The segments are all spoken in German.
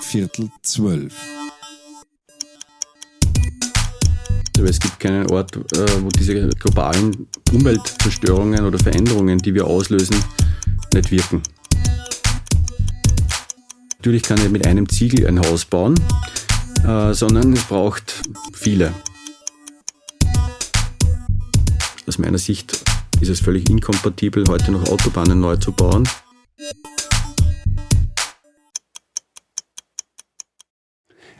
Viertel zwölf. Aber es gibt keinen Ort, äh, wo diese globalen Umweltzerstörungen oder Veränderungen, die wir auslösen, nicht wirken. Natürlich kann ich mit einem Ziegel ein Haus bauen, äh, sondern es braucht viele. Aus meiner Sicht ist es völlig inkompatibel, heute noch Autobahnen neu zu bauen.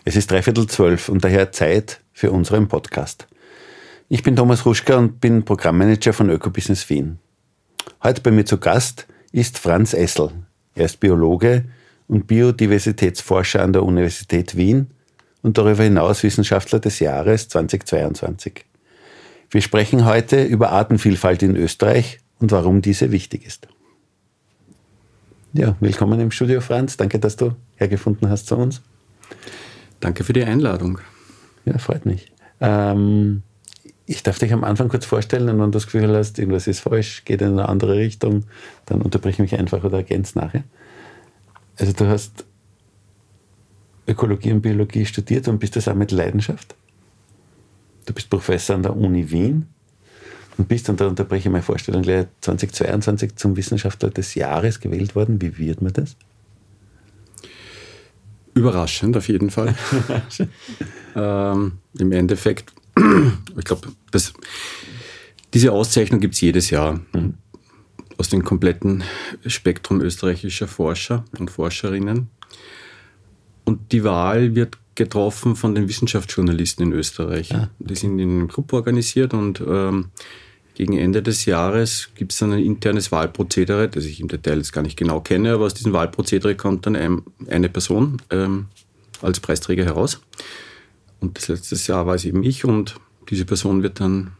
Es ist dreiviertel zwölf und daher Zeit für unseren Podcast. Ich bin Thomas Ruschka und bin Programmmanager von Ökobusiness Wien. Heute bei mir zu Gast ist Franz Essel. Er ist Biologe und Biodiversitätsforscher an der Universität Wien und darüber hinaus Wissenschaftler des Jahres 2022. Wir sprechen heute über Artenvielfalt in Österreich und warum diese wichtig ist. Ja, willkommen im Studio, Franz. Danke, dass du hergefunden hast zu uns. Danke für die Einladung. Ja, freut mich. Ähm, ich darf dich am Anfang kurz vorstellen und wenn du das Gefühl hast, irgendwas ist falsch, geht in eine andere Richtung, dann unterbrich mich einfach oder ergänz nachher. Also du hast Ökologie und Biologie studiert und bist das auch mit Leidenschaft. Du bist Professor an der Uni Wien und bist, und da unterbreche ich meine Vorstellung gleich, 2022 zum Wissenschaftler des Jahres gewählt worden. Wie wird man das? Überraschend auf jeden Fall. ähm, Im Endeffekt, ich glaube, diese Auszeichnung gibt es jedes Jahr mhm. aus dem kompletten Spektrum österreichischer Forscher und Forscherinnen. Und die Wahl wird getroffen von den Wissenschaftsjournalisten in Österreich. Ja. Die sind in einem Club organisiert und ähm, gegen Ende des Jahres gibt es dann ein internes Wahlprozedere, das ich im Detail jetzt gar nicht genau kenne, aber aus diesem Wahlprozedere kommt dann ein, eine Person ähm, als Preisträger heraus. Und das letzte Jahr war es eben ich und diese Person wird dann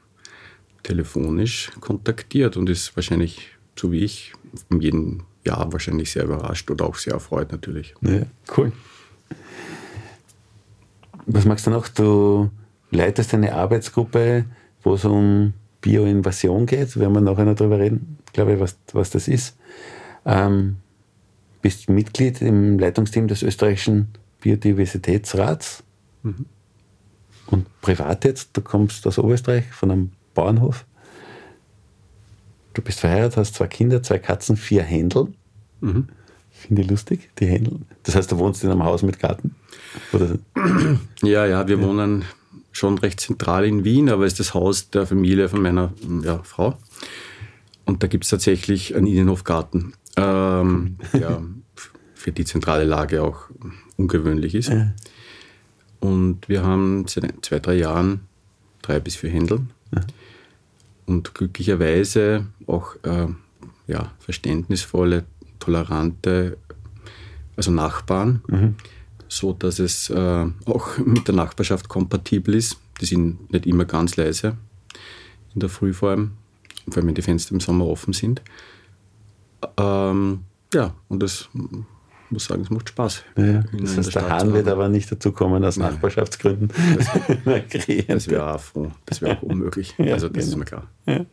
telefonisch kontaktiert und ist wahrscheinlich, so wie ich, in jedem Jahr wahrscheinlich sehr überrascht oder auch sehr erfreut natürlich. Ja, cool. Was magst du noch? Du leitest eine Arbeitsgruppe, wo es um Bioinvasion geht. Werden wir nachher noch darüber reden, glaube ich, was, was das ist. Ähm, bist Mitglied im Leitungsteam des österreichischen Biodiversitätsrats. Mhm. Und privat jetzt, du kommst aus Oberösterreich von einem Bauernhof. Du bist verheiratet, hast zwei Kinder, zwei Katzen, vier Händel. Mhm. Finde ich lustig, die Händel. Das heißt, du wohnst in einem Haus mit Garten? Oder? Ja, ja, wir ja. wohnen schon recht zentral in Wien, aber es ist das Haus der Familie von meiner ja, Frau. Und da gibt es tatsächlich einen Innenhofgarten, ähm, der für die zentrale Lage auch ungewöhnlich ist. Ja. Und wir haben seit zwei, drei Jahren drei bis vier Händel. Ja. Und glücklicherweise auch äh, ja, verständnisvolle, tolerante, also Nachbarn. Mhm so dass es äh, auch mit der Nachbarschaft kompatibel ist. Die sind nicht immer ganz leise, in der Früh vor allem, allem wenn die Fenster im Sommer offen sind. Ähm, ja, und das muss sagen, es macht Spaß. Ja, das heißt, der, der Hahn wird aber nicht dazu kommen aus Nein. Nachbarschaftsgründen. Das wäre auch froh. Das wäre auch unmöglich. ja, also das genau. ist mir klar. Ja.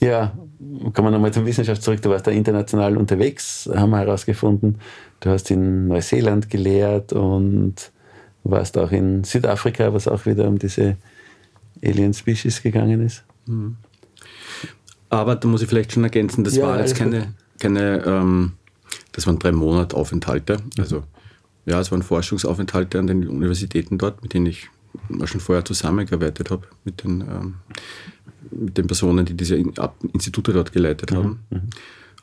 ja, kommen wir nochmal zum Wissenschaft zurück. Du warst da international unterwegs, haben wir herausgefunden. Du hast in Neuseeland gelehrt und warst auch in Südafrika, was auch wieder um diese Alien Species gegangen ist. Mhm. Aber da muss ich vielleicht schon ergänzen, das ja, war jetzt keine, keine ähm, das waren drei Monate Aufenthalte. Also ja, es waren Forschungsaufenthalte an den Universitäten dort, mit denen ich schon vorher zusammengearbeitet habe, mit den, ähm, mit den Personen, die diese Institute dort geleitet mhm. haben. Mhm.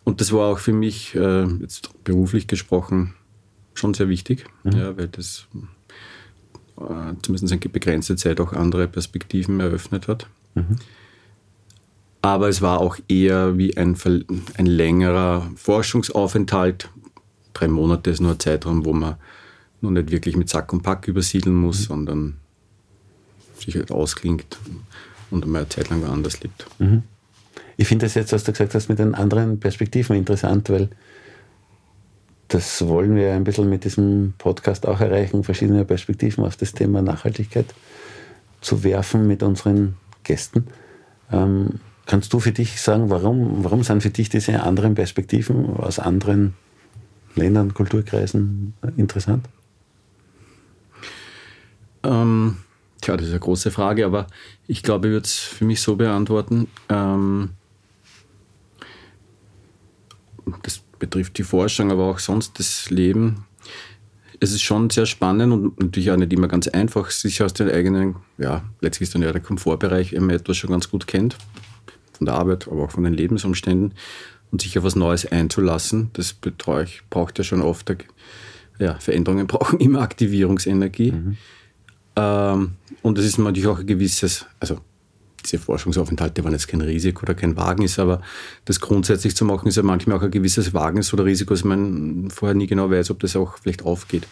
Und das war auch für mich, äh, jetzt beruflich gesprochen, schon sehr wichtig, mhm. ja, weil das äh, zumindest eine begrenzte Zeit auch andere Perspektiven eröffnet hat. Mhm. Aber es war auch eher wie ein, ein längerer Forschungsaufenthalt. Drei Monate ist nur ein Zeitraum, wo man noch nicht wirklich mit Sack und Pack übersiedeln muss, mhm. sondern sich halt ausklingt und einmal eine Zeit lang woanders lebt. Mhm. Ich finde das jetzt, was du gesagt hast, mit den anderen Perspektiven interessant, weil das wollen wir ein bisschen mit diesem Podcast auch erreichen, verschiedene Perspektiven auf das Thema Nachhaltigkeit zu werfen mit unseren Gästen. Ähm, kannst du für dich sagen, warum, warum sind für dich diese anderen Perspektiven aus anderen Ländern, Kulturkreisen interessant? Ähm, tja, das ist eine große Frage, aber ich glaube, ich würde es für mich so beantworten. Ähm, das betrifft die Forschung, aber auch sonst das Leben. Es ist schon sehr spannend und natürlich auch nicht immer ganz einfach, sich aus den eigenen, ja, letztlich ist dann ja der Komfortbereich, wenn man etwas schon ganz gut kennt, von der Arbeit, aber auch von den Lebensumständen und sich auf was Neues einzulassen. Das braucht ja schon oft, ja, Veränderungen brauchen immer Aktivierungsenergie. Mhm. Ähm, und es ist natürlich auch ein gewisses, also diese Forschungsaufenthalte waren jetzt kein Risiko oder kein Wagnis, aber das grundsätzlich zu machen ist ja manchmal auch ein gewisses Wagnis oder Risiko, dass man vorher nie genau weiß, ob das auch vielleicht aufgeht.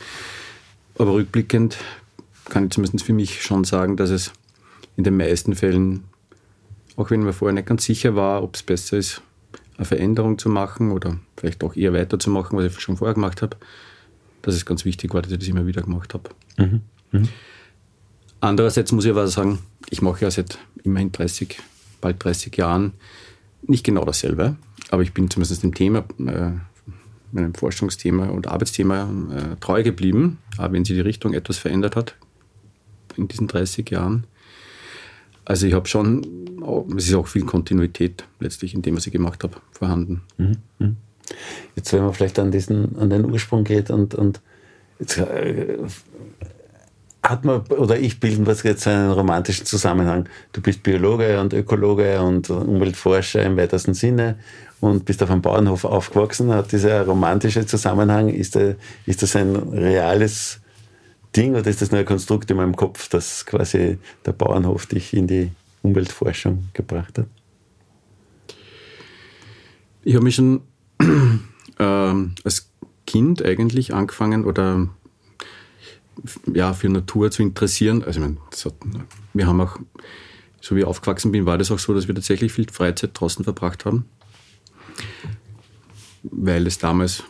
Aber rückblickend kann ich zumindest für mich schon sagen, dass es in den meisten Fällen, auch wenn man vorher nicht ganz sicher war, ob es besser ist, eine Veränderung zu machen oder vielleicht auch eher weiterzumachen, was ich schon vorher gemacht habe, dass es ganz wichtig war, dass ich das immer wieder gemacht habe. Mhm. Mhm. Andererseits muss ich aber sagen, ich mache ja seit immerhin 30, bald 30 Jahren nicht genau dasselbe, aber ich bin zumindest dem Thema, äh, meinem Forschungsthema und Arbeitsthema äh, treu geblieben, auch wenn sich die Richtung etwas verändert hat in diesen 30 Jahren. Also ich habe schon, es ist auch viel Kontinuität letztlich in dem, was ich gemacht habe, vorhanden. Mhm. mhm. Jetzt, wenn man vielleicht an, diesen, an den Ursprung geht und, und jetzt, äh, hat man, oder ich bilden was jetzt einen romantischen Zusammenhang. Du bist Biologe und Ökologe und Umweltforscher im weitesten Sinne und bist auf einem Bauernhof aufgewachsen. Hat dieser romantische Zusammenhang, ist, der, ist das ein reales Ding oder ist das nur ein Konstrukt in meinem Kopf, dass quasi der Bauernhof dich in die Umweltforschung gebracht hat? Ich habe mich schon ähm, als Kind eigentlich angefangen oder ja, für Natur zu interessieren. Also, ich meine, hat, wir haben auch, so wie ich aufgewachsen bin, war das auch so, dass wir tatsächlich viel Freizeit draußen verbracht haben. Weil es damals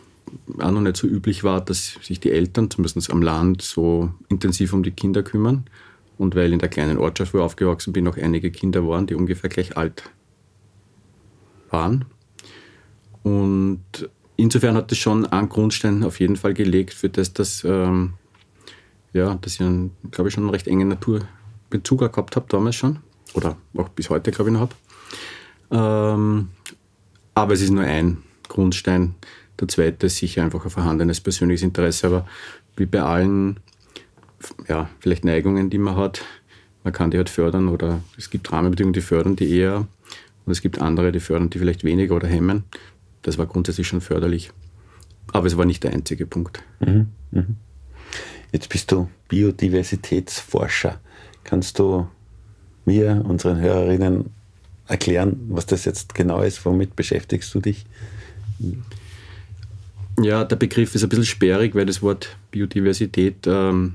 auch noch nicht so üblich war, dass sich die Eltern, zumindest am Land, so intensiv um die Kinder kümmern. Und weil in der kleinen Ortschaft, wo ich aufgewachsen bin, auch einige Kinder waren, die ungefähr gleich alt waren. Und insofern hat das schon einen Grundstein auf jeden Fall gelegt für das, dass ähm, ja, dass ich, einen, glaube ich, schon einen recht engen Naturbezug gehabt habe, damals schon. Oder auch bis heute, glaube ich, noch habe. Ähm, aber es ist nur ein Grundstein. Der zweite ist sicher einfach ein vorhandenes persönliches Interesse. Aber wie bei allen, ja, vielleicht Neigungen, die man hat, man kann die halt fördern oder es gibt Rahmenbedingungen, die fördern die eher und es gibt andere, die fördern die vielleicht weniger oder hemmen. Das war grundsätzlich schon förderlich. Aber es war nicht der einzige Punkt. Mhm. Mhm. Jetzt bist du Biodiversitätsforscher. Kannst du mir, unseren Hörerinnen, erklären, was das jetzt genau ist? Womit beschäftigst du dich? Ja, der Begriff ist ein bisschen sperrig, weil das Wort Biodiversität ähm,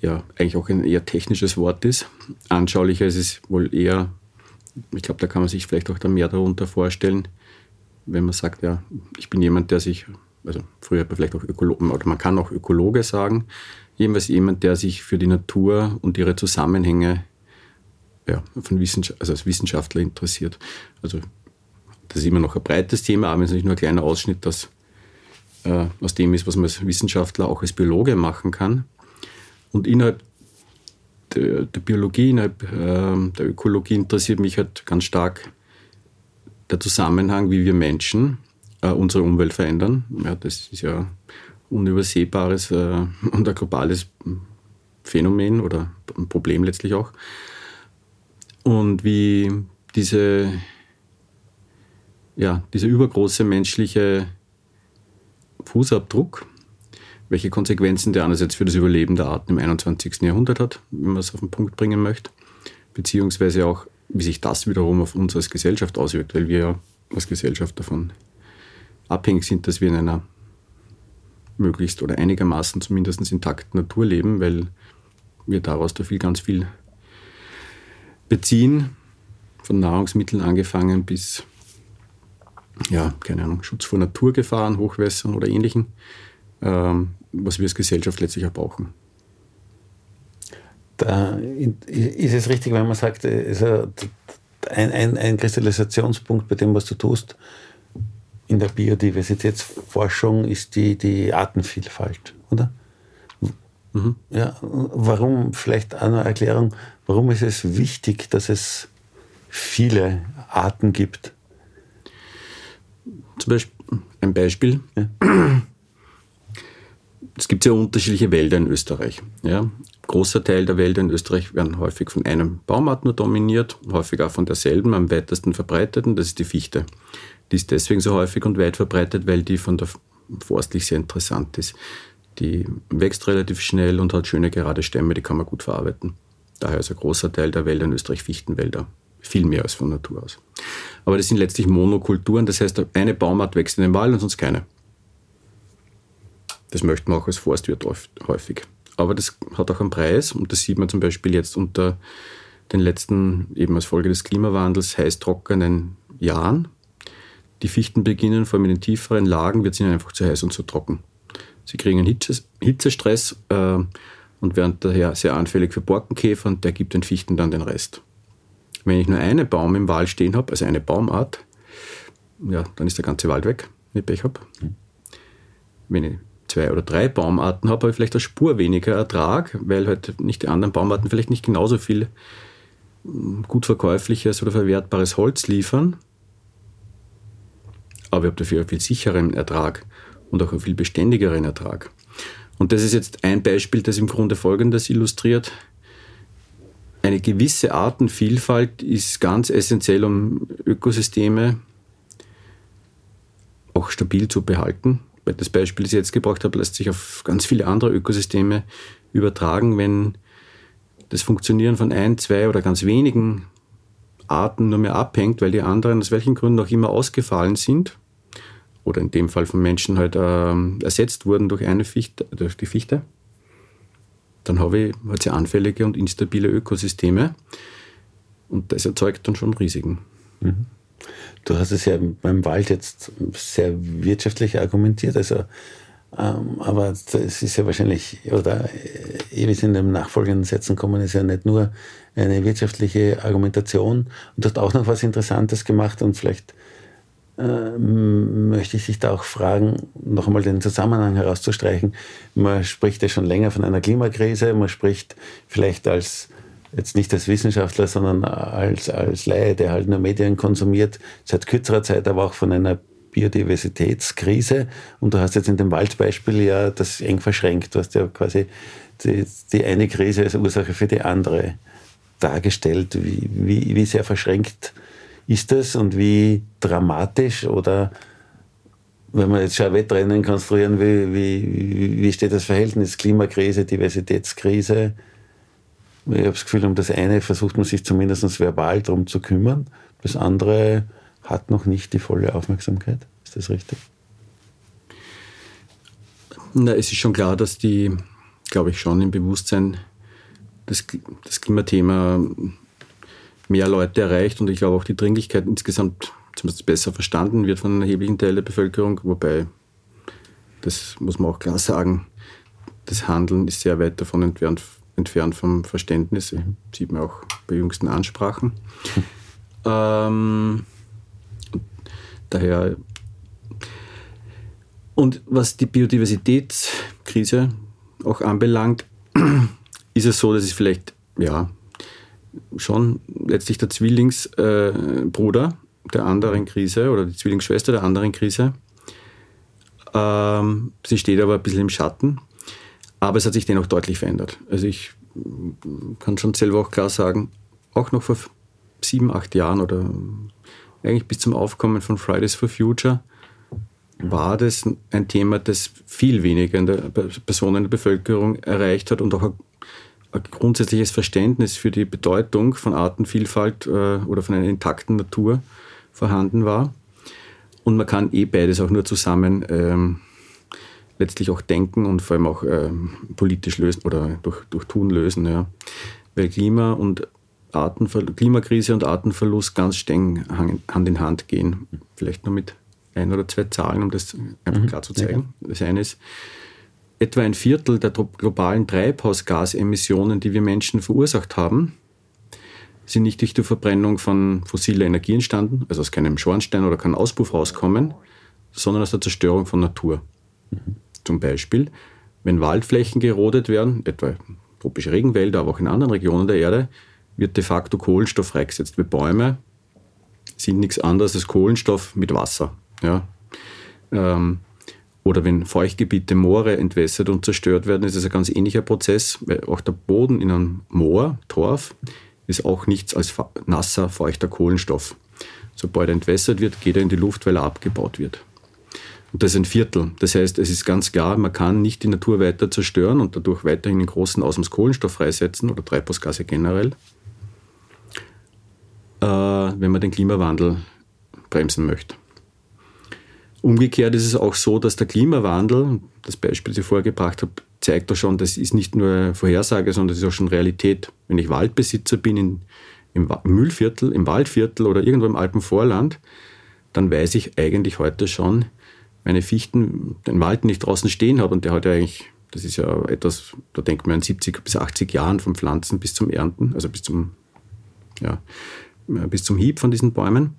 ja eigentlich auch ein eher technisches Wort ist. Anschaulicher ist es wohl eher, ich glaube, da kann man sich vielleicht auch da mehr darunter vorstellen, wenn man sagt, ja, ich bin jemand, der sich also früher hat man vielleicht auch Ökologen, oder man kann auch Ökologe sagen, jedenfalls jemand, der sich für die Natur und ihre Zusammenhänge ja, von Wissenschaft, also als Wissenschaftler interessiert. Also das ist immer noch ein breites Thema, aber es ist nicht nur ein kleiner Ausschnitt das, äh, aus dem ist, was man als Wissenschaftler auch als Biologe machen kann. Und innerhalb der, der Biologie, innerhalb äh, der Ökologie interessiert mich halt ganz stark der Zusammenhang, wie wir Menschen äh, unsere Umwelt verändern. Ja, das ist ja unübersehbares äh, und ein globales Phänomen oder ein Problem letztlich auch. Und wie diese, ja, dieser übergroße menschliche Fußabdruck, welche Konsequenzen der einerseits für das Überleben der Arten im 21. Jahrhundert hat, wenn man es auf den Punkt bringen möchte, beziehungsweise auch, wie sich das wiederum auf uns als Gesellschaft auswirkt, weil wir ja als Gesellschaft davon abhängig sind, dass wir in einer möglichst oder einigermaßen zumindest intakten Natur leben, weil wir daraus da viel, ganz viel beziehen, von Nahrungsmitteln angefangen bis, ja, keine Ahnung, Schutz vor Naturgefahren, Hochwässern oder ähnlichen, ähm, was wir als Gesellschaft letztlich auch brauchen. Da ist es richtig, wenn man sagt, ein, ein, ein Kristallisationspunkt bei dem, was du tust, in der Biodiversitätsforschung ist die, die Artenvielfalt, oder? Mhm. Ja, warum, vielleicht eine Erklärung, warum ist es wichtig, dass es viele Arten gibt? Zum Beispiel, ein Beispiel. Ja. Es gibt sehr unterschiedliche Wälder in Österreich. Ja. Großer Teil der Wälder in Österreich werden häufig von einem Baumart nur dominiert, häufig auch von derselben, am weitesten verbreiteten, das ist die Fichte. Die ist deswegen so häufig und weit verbreitet, weil die von der forstlich sehr interessant ist. Die wächst relativ schnell und hat schöne gerade Stämme, die kann man gut verarbeiten. Daher ist ein großer Teil der Wälder in Österreich Fichtenwälder. Viel mehr als von Natur aus. Aber das sind letztlich Monokulturen, das heißt, eine Baumart wächst in den Wald und sonst keine. Das möchte man auch als Forstwirt häufig. Aber das hat auch einen Preis und das sieht man zum Beispiel jetzt unter den letzten, eben als Folge des Klimawandels, heiß trockenen Jahren. Die Fichten beginnen, vor allem in den tieferen Lagen, wird es ihnen einfach zu heiß und zu trocken. Sie kriegen einen Hitzestress äh, und werden daher sehr anfällig für Borkenkäfer und der gibt den Fichten dann den Rest. Wenn ich nur einen Baum im Wald stehen habe, also eine Baumart, ja, dann ist der ganze Wald weg, wenn ich Pech habe. Wenn ich zwei oder drei Baumarten habe, habe ich vielleicht eine Spur weniger Ertrag, weil halt nicht die anderen Baumarten vielleicht nicht genauso viel hm, gut verkäufliches oder verwertbares Holz liefern aber ich habe dafür einen viel sicheren Ertrag und auch einen viel beständigeren Ertrag. Und das ist jetzt ein Beispiel, das im Grunde Folgendes illustriert. Eine gewisse Artenvielfalt ist ganz essentiell, um Ökosysteme auch stabil zu behalten. Das Beispiel, das ich jetzt gebracht habe, lässt sich auf ganz viele andere Ökosysteme übertragen, wenn das Funktionieren von ein, zwei oder ganz wenigen Arten nur mehr abhängt, weil die anderen aus welchen Gründen auch immer ausgefallen sind oder in dem Fall von Menschen halt äh, ersetzt wurden durch eine Fichte, durch die Fichte, dann habe ich halt sehr anfällige und instabile Ökosysteme und das erzeugt dann schon Risiken. Mhm. Du hast es ja beim Wald jetzt sehr wirtschaftlich argumentiert, also ähm, aber es ist ja wahrscheinlich, oder wie es in den nachfolgenden Sätzen kommen, ist ja nicht nur eine wirtschaftliche Argumentation. Und du hast auch noch was Interessantes gemacht und vielleicht äh, möchte ich sich da auch fragen, noch einmal den Zusammenhang herauszustreichen. Man spricht ja schon länger von einer Klimakrise, man spricht vielleicht als jetzt nicht als Wissenschaftler, sondern als, als Laie, der halt nur Medien konsumiert, seit kürzerer Zeit aber auch von einer Biodiversitätskrise. Und du hast jetzt in dem Waldbeispiel ja das eng verschränkt. Du hast ja quasi die, die eine Krise als Ursache für die andere dargestellt. Wie, wie, wie sehr verschränkt ist das und wie dramatisch oder wenn man jetzt schon ein Wettrennen konstruieren will, wie, wie steht das Verhältnis Klimakrise, Diversitätskrise? Ich habe das Gefühl, um das eine versucht man sich zumindest verbal darum zu kümmern. Das andere hat noch nicht die volle Aufmerksamkeit. Ist das richtig? Na, es ist schon klar, dass die, glaube ich, schon im Bewusstsein das, das Klimathema mehr Leute erreicht und ich glaube auch die Dringlichkeit insgesamt zumindest besser verstanden wird von einem erheblichen Teil der Bevölkerung, wobei, das muss man auch klar sagen, das Handeln ist sehr weit davon entfernt, entfernt vom Verständnis, mhm. sieht man auch bei jüngsten Ansprachen. ähm, daher und was die Biodiversitätskrise auch anbelangt, ist es so, dass es vielleicht ja, schon letztlich der Zwillingsbruder äh, der anderen Krise oder die Zwillingsschwester der anderen Krise. Ähm, sie steht aber ein bisschen im Schatten, aber es hat sich dennoch deutlich verändert. Also ich kann schon selber auch klar sagen, auch noch vor sieben, acht Jahren oder eigentlich bis zum Aufkommen von Fridays for Future war das ein Thema, das viel weniger in der Personen in der Bevölkerung erreicht hat und auch ein grundsätzliches Verständnis für die Bedeutung von Artenvielfalt äh, oder von einer intakten Natur vorhanden war. Und man kann eh beides auch nur zusammen ähm, letztlich auch denken und vor allem auch ähm, politisch lösen oder durch, durch Tun lösen. Ja. Weil Klima und Artenver Klimakrise und Artenverlust ganz streng Hand in Hand gehen. Vielleicht nur mit ein oder zwei Zahlen, um das einfach mhm. klar zu zeigen. Das eine ist, etwa ein Viertel der globalen Treibhausgasemissionen, die wir Menschen verursacht haben, sind nicht durch die Verbrennung von fossiler Energie entstanden, also aus keinem Schornstein oder kein Auspuff rauskommen, sondern aus der Zerstörung von Natur. Mhm. Zum Beispiel, wenn Waldflächen gerodet werden, etwa tropische Regenwälder, aber auch in anderen Regionen der Erde, wird de facto Kohlenstoff freigesetzt. Weil Bäume sind nichts anderes als Kohlenstoff mit Wasser. Ja? Ähm, oder wenn Feuchtgebiete, Moore entwässert und zerstört werden, ist es ein ganz ähnlicher Prozess, weil auch der Boden in einem Moor, Torf, ist auch nichts als nasser, feuchter Kohlenstoff. Sobald er entwässert wird, geht er in die Luft, weil er abgebaut wird. Und das ist ein Viertel. Das heißt, es ist ganz klar, man kann nicht die Natur weiter zerstören und dadurch weiterhin in großen Ausmaß Kohlenstoff freisetzen oder Treibhausgase generell, äh, wenn man den Klimawandel bremsen möchte. Umgekehrt ist es auch so, dass der Klimawandel, das Beispiel, das ich vorher gebracht habe, zeigt doch schon, das ist nicht nur Vorhersage, sondern das ist auch schon Realität. Wenn ich Waldbesitzer bin in, im Müllviertel, im Waldviertel oder irgendwo im Alpenvorland, dann weiß ich eigentlich heute schon, meine Fichten, den Wald nicht draußen stehen habe und der hat ja eigentlich, das ist ja etwas, da denkt man an 70 bis 80 Jahren vom Pflanzen bis zum Ernten, also bis zum, ja, bis zum Hieb von diesen Bäumen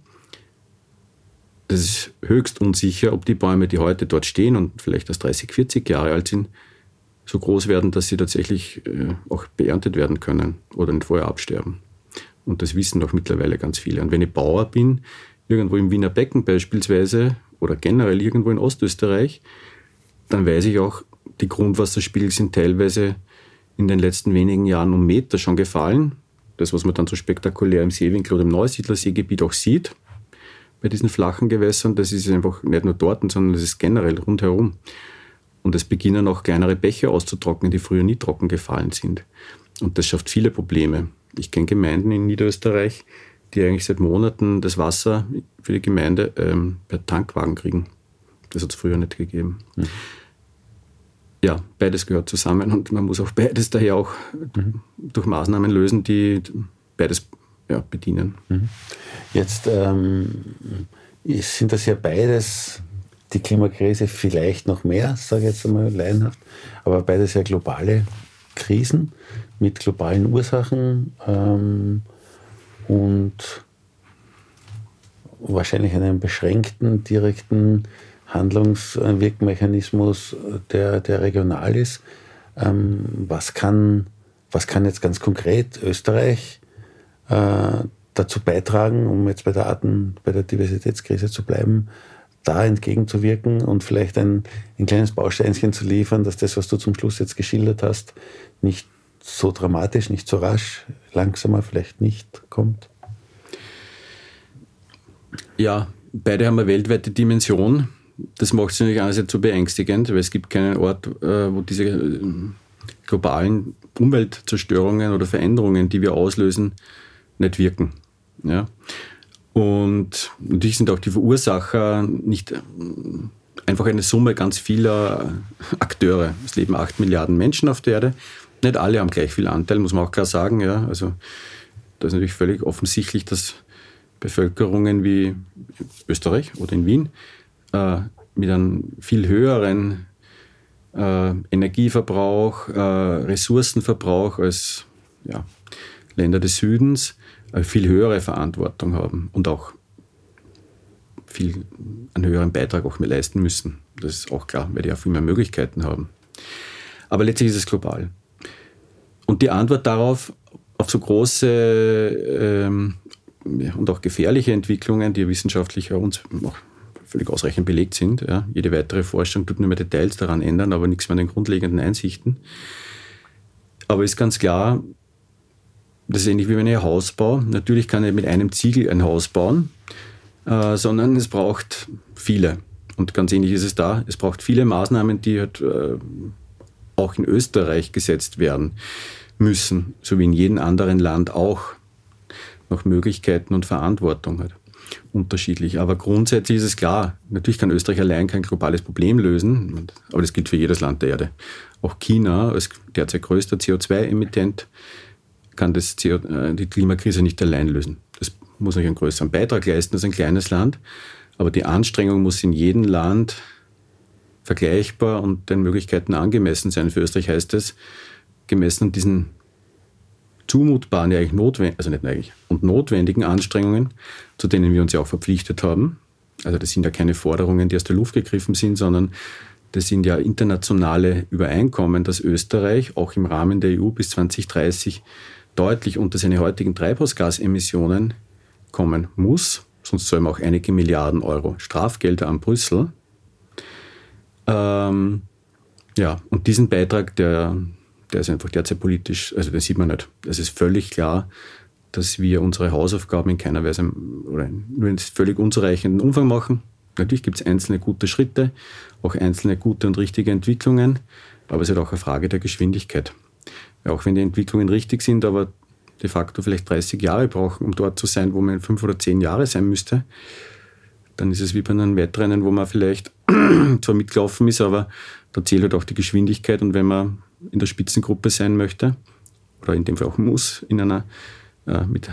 das ist höchst unsicher, ob die Bäume, die heute dort stehen und vielleicht erst 30, 40 Jahre alt sind, so groß werden, dass sie tatsächlich äh, auch beerntet werden können oder nicht vorher absterben. Und das wissen doch mittlerweile ganz viele. Und wenn ich Bauer bin, irgendwo im Wiener Becken beispielsweise oder generell irgendwo in Ostösterreich, dann weiß ich auch, die Grundwasserspiegel sind teilweise in den letzten wenigen Jahren um Meter schon gefallen. Das, was man dann so spektakulär im Seewinkel oder im Neusiedlerseegebiet auch sieht, bei diesen flachen Gewässern. Das ist einfach nicht nur dort, sondern das ist generell rundherum. Und es beginnen auch kleinere Bäche auszutrocknen, die früher nie trocken gefallen sind. Und das schafft viele Probleme. Ich kenne Gemeinden in Niederösterreich, die eigentlich seit Monaten das Wasser für die Gemeinde ähm, per Tankwagen kriegen. Das hat es früher nicht gegeben. Mhm. Ja, beides gehört zusammen und man muss auch beides daher auch mhm. durch Maßnahmen lösen, die beides ja, bedienen. Mhm. Jetzt ähm, sind das ja beides, die Klimakrise vielleicht noch mehr, sage ich jetzt einmal laienhaft, aber beides ja globale Krisen mit globalen Ursachen ähm, und wahrscheinlich einen beschränkten, direkten Handlungswirkmechanismus, der, der regional ist. Ähm, was, kann, was kann jetzt ganz konkret Österreich äh, dazu beitragen, um jetzt bei der Arten, bei der Diversitätskrise zu bleiben, da entgegenzuwirken und vielleicht ein, ein kleines Bausteinchen zu liefern, dass das, was du zum Schluss jetzt geschildert hast, nicht so dramatisch, nicht so rasch, langsamer vielleicht nicht kommt? Ja, beide haben eine weltweite Dimension. Das macht es natürlich einerseits so beängstigend, weil es gibt keinen Ort, äh, wo diese äh, globalen Umweltzerstörungen oder Veränderungen, die wir auslösen, nicht wirken. Ja? Und natürlich sind auch die Verursacher nicht äh, einfach eine Summe ganz vieler Akteure. Es leben acht Milliarden Menschen auf der Erde. Nicht alle haben gleich viel Anteil, muss man auch klar sagen. Ja? Also da ist natürlich völlig offensichtlich, dass Bevölkerungen wie Österreich oder in Wien äh, mit einem viel höheren äh, Energieverbrauch, äh, Ressourcenverbrauch als ja, Länder des Südens eine viel höhere Verantwortung haben und auch viel einen höheren Beitrag auch mehr leisten müssen. Das ist auch klar, weil die auch viel mehr Möglichkeiten haben. Aber letztlich ist es global. Und die Antwort darauf, auf so große ähm, und auch gefährliche Entwicklungen, die wissenschaftlich uns auch völlig ausreichend belegt sind. Ja. Jede weitere Forschung tut nur mehr Details daran ändern, aber nichts mehr an den grundlegenden Einsichten. Aber ist ganz klar, das ist ähnlich wie wenn ich ein Haus baue. Natürlich kann ich mit einem Ziegel ein Haus bauen, äh, sondern es braucht viele. Und ganz ähnlich ist es da. Es braucht viele Maßnahmen, die halt, äh, auch in Österreich gesetzt werden müssen, so wie in jedem anderen Land auch noch Möglichkeiten und Verantwortung hat. Unterschiedlich. Aber grundsätzlich ist es klar, natürlich kann Österreich allein kein globales Problem lösen, aber das gilt für jedes Land der Erde. Auch China als derzeit größter CO2-Emittent kann das CO, äh, die Klimakrise nicht allein lösen. Das muss natürlich einen größeren Beitrag leisten als ein kleines Land. Aber die Anstrengung muss in jedem Land vergleichbar und den Möglichkeiten angemessen sein. Für Österreich heißt es, gemessen an diesen zumutbaren, eigentlich notwendigen, also nicht eigentlich, und notwendigen Anstrengungen, zu denen wir uns ja auch verpflichtet haben, Also das sind ja keine Forderungen, die aus der Luft gegriffen sind, sondern das sind ja internationale Übereinkommen, dass Österreich auch im Rahmen der EU bis 2030 deutlich unter seine heutigen Treibhausgasemissionen kommen muss. Sonst zahlen wir auch einige Milliarden Euro Strafgelder an Brüssel. Ähm, ja, und diesen Beitrag, der, der ist einfach derzeit politisch, also den sieht man nicht. Es ist völlig klar, dass wir unsere Hausaufgaben in keiner Weise oder nur in völlig unzureichenden Umfang machen. Natürlich gibt es einzelne gute Schritte, auch einzelne gute und richtige Entwicklungen, aber es ist halt auch eine Frage der Geschwindigkeit. Auch wenn die Entwicklungen richtig sind, aber de facto vielleicht 30 Jahre brauchen, um dort zu sein, wo man fünf oder zehn Jahre sein müsste, dann ist es wie bei einem Wettrennen, wo man vielleicht zwar mitgelaufen ist, aber da zählt halt auch die Geschwindigkeit und wenn man in der Spitzengruppe sein möchte, oder in dem Fall auch muss, in einer, äh, mit,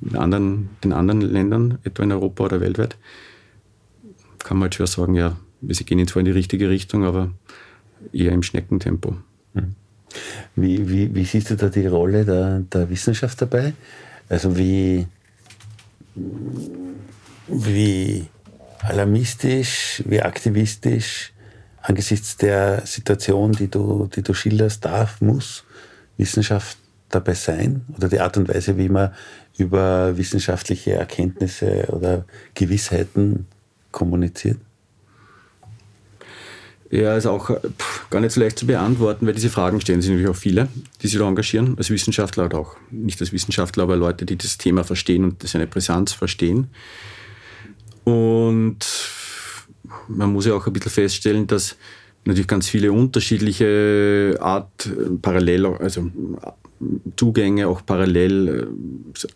mit anderen, den anderen Ländern, etwa in Europa oder weltweit, kann man halt schwer sagen, ja, wir gehen zwar in die richtige Richtung, aber eher im Schneckentempo. Mhm. Wie, wie, wie siehst du da die Rolle der, der Wissenschaft dabei? Also wie, wie alarmistisch, wie aktivistisch angesichts der Situation, die du, die du schilderst, darf, muss Wissenschaft dabei sein? Oder die Art und Weise, wie man über wissenschaftliche Erkenntnisse oder Gewissheiten kommuniziert? Ja, ist auch pff, gar nicht so leicht zu beantworten, weil diese Fragen stellen sich natürlich auch viele, die sich da engagieren, als Wissenschaftler oder auch nicht als Wissenschaftler, aber Leute, die das Thema verstehen und seine Brisanz verstehen. Und man muss ja auch ein bisschen feststellen, dass natürlich ganz viele unterschiedliche Art parallel, also Zugänge auch parallel,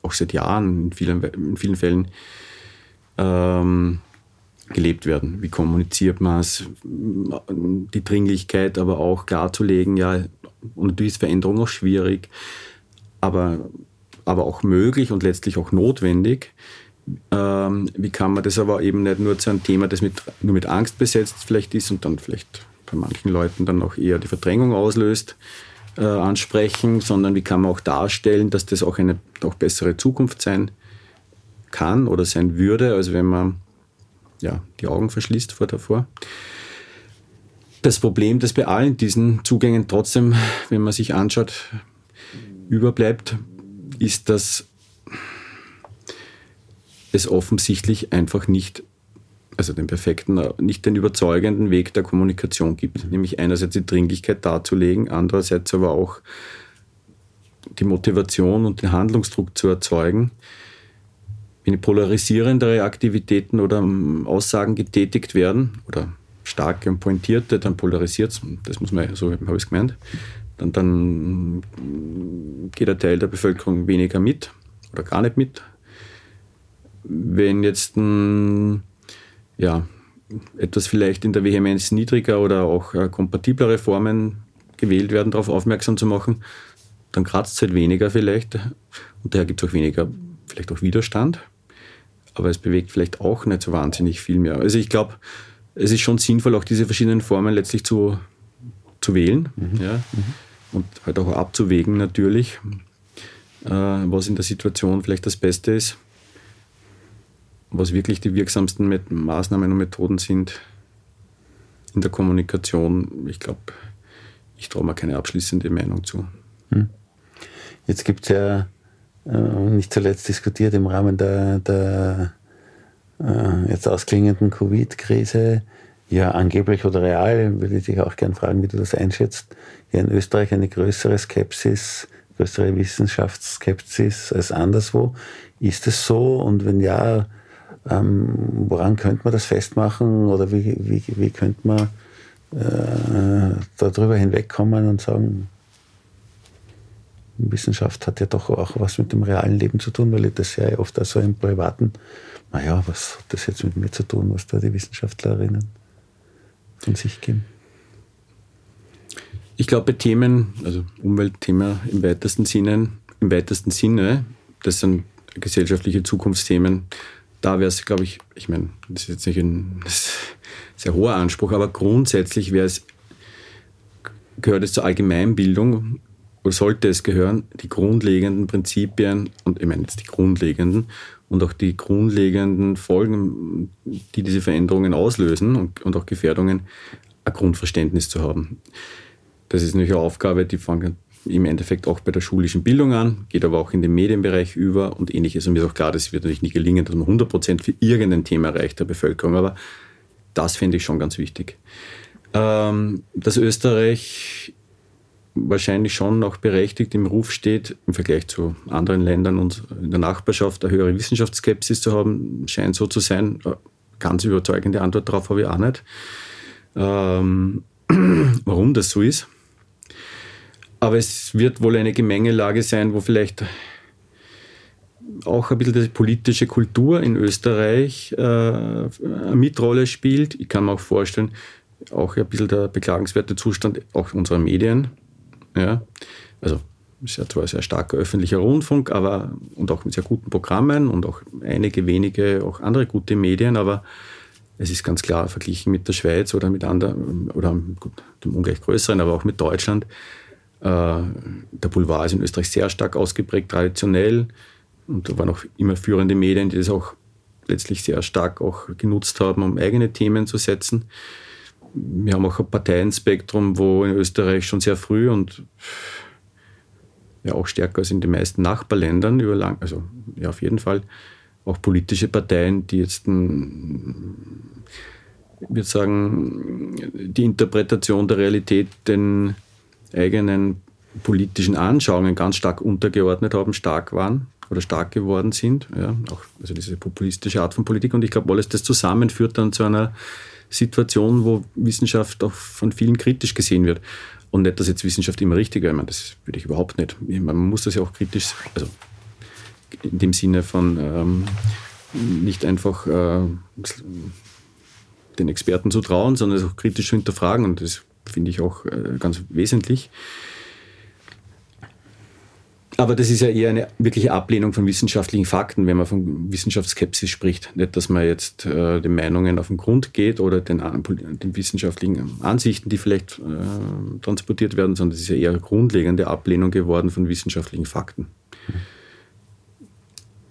auch seit Jahren in vielen, in vielen Fällen ähm, gelebt werden. Wie kommuniziert man es? Die Dringlichkeit aber auch klarzulegen, ja, und natürlich ist Veränderung auch schwierig, aber, aber auch möglich und letztlich auch notwendig. Ähm, wie kann man das aber eben nicht nur zu einem Thema, das mit, nur mit Angst besetzt vielleicht ist und dann vielleicht bei manchen Leuten dann auch eher die Verdrängung auslöst, äh, ansprechen, sondern wie kann man auch darstellen, dass das auch eine auch bessere Zukunft sein kann oder sein würde, als wenn man ja, die Augen verschließt vor davor. Das Problem, das bei allen diesen Zugängen trotzdem, wenn man sich anschaut, überbleibt, ist, dass es offensichtlich einfach nicht, also den perfekten, nicht den überzeugenden Weg der Kommunikation gibt. Nämlich einerseits die Dringlichkeit darzulegen, andererseits aber auch die Motivation und den Handlungsdruck zu erzeugen, wenn polarisierendere Aktivitäten oder ähm, Aussagen getätigt werden oder starke und pointierte, dann polarisiert es, das muss man, so habe ich es gemeint, dann, dann geht ein Teil der Bevölkerung weniger mit oder gar nicht mit. Wenn jetzt ein, ja, etwas vielleicht in der Vehemenz niedriger oder auch äh, kompatiblere Formen gewählt werden, darauf aufmerksam zu machen, dann kratzt es halt weniger vielleicht. Und daher gibt es auch weniger vielleicht auch Widerstand aber es bewegt vielleicht auch nicht so wahnsinnig viel mehr. Also ich glaube, es ist schon sinnvoll, auch diese verschiedenen Formen letztlich zu, zu wählen mhm. Ja? Mhm. und halt auch abzuwägen natürlich, äh, was in der Situation vielleicht das Beste ist, was wirklich die wirksamsten Maßnahmen und Methoden sind in der Kommunikation. Ich glaube, ich traue mir keine abschließende Meinung zu. Mhm. Jetzt gibt es ja nicht zuletzt diskutiert im Rahmen der, der äh, jetzt ausklingenden Covid-Krise, ja angeblich oder real, würde ich dich auch gerne fragen, wie du das einschätzt, hier in Österreich eine größere Skepsis, größere Wissenschaftsskepsis als anderswo. Ist es so? Und wenn ja, ähm, woran könnte man das festmachen oder wie, wie, wie könnte man äh, darüber hinwegkommen und sagen, Wissenschaft hat ja doch auch was mit dem realen Leben zu tun, weil ich das ja oft also im Privaten, naja, was hat das jetzt mit mir zu tun, was da die Wissenschaftlerinnen von sich geben? Ich glaube, Themen, also Umweltthema im weitesten Sinne, im weitesten Sinne, das sind gesellschaftliche Zukunftsthemen. Da wäre es, glaube ich, ich meine, das ist jetzt nicht ein sehr hoher Anspruch, aber grundsätzlich wäre es, gehört es zur Allgemeinbildung oder sollte es gehören, die grundlegenden Prinzipien, und ich meine jetzt die grundlegenden, und auch die grundlegenden Folgen, die diese Veränderungen auslösen und, und auch Gefährdungen, ein Grundverständnis zu haben. Das ist natürlich eine Aufgabe, die fängt im Endeffekt auch bei der schulischen Bildung an, geht aber auch in den Medienbereich über und ähnliches. Und mir ist auch klar, das wird natürlich nicht gelingen, dass man 100% für irgendein Thema erreicht der Bevölkerung, aber das finde ich schon ganz wichtig. Ähm, dass Österreich wahrscheinlich schon noch berechtigt im Ruf steht, im Vergleich zu anderen Ländern und in der Nachbarschaft eine höhere Wissenschaftsskepsis zu haben, scheint so zu sein. Ganz überzeugende Antwort darauf habe ich auch nicht. Ähm, warum das so ist. Aber es wird wohl eine Gemengelage sein, wo vielleicht auch ein bisschen die politische Kultur in Österreich äh, eine Mitrolle spielt. Ich kann mir auch vorstellen, auch ein bisschen der beklagenswerte Zustand auch unserer Medien. Ja. Also ist ja zwar sehr starker öffentlicher Rundfunk, aber und auch mit sehr guten Programmen und auch einige wenige auch andere gute Medien, aber es ist ganz klar verglichen mit der Schweiz oder mit anderen oder gut, dem ungleich größeren, aber auch mit Deutschland. Äh, der Boulevard ist in Österreich sehr stark ausgeprägt, traditionell und da waren auch immer führende Medien, die das auch letztlich sehr stark auch genutzt haben, um eigene Themen zu setzen wir haben auch ein Parteienspektrum, wo in Österreich schon sehr früh und ja auch stärker als in den meisten Nachbarländern über lang, also ja auf jeden Fall auch politische Parteien, die jetzt ein, ich würde sagen, die Interpretation der Realität den eigenen politischen Anschauungen ganz stark untergeordnet haben, stark waren oder stark geworden sind. Ja, auch, also diese populistische Art von Politik. Und ich glaube, alles das zusammen führt dann zu einer Situation, wo Wissenschaft auch von vielen kritisch gesehen wird. Und nicht, dass jetzt Wissenschaft immer richtig wäre. Das würde ich überhaupt nicht. Man muss das ja auch kritisch, also in dem Sinne von ähm, nicht einfach äh, den Experten zu trauen, sondern es auch kritisch zu hinterfragen. Und das finde ich auch äh, ganz wesentlich. Aber das ist ja eher eine wirkliche Ablehnung von wissenschaftlichen Fakten, wenn man von Wissenschaftsskepsis spricht. Nicht, dass man jetzt äh, den Meinungen auf den Grund geht oder den, den wissenschaftlichen Ansichten, die vielleicht äh, transportiert werden, sondern es ist ja eher eine grundlegende Ablehnung geworden von wissenschaftlichen Fakten.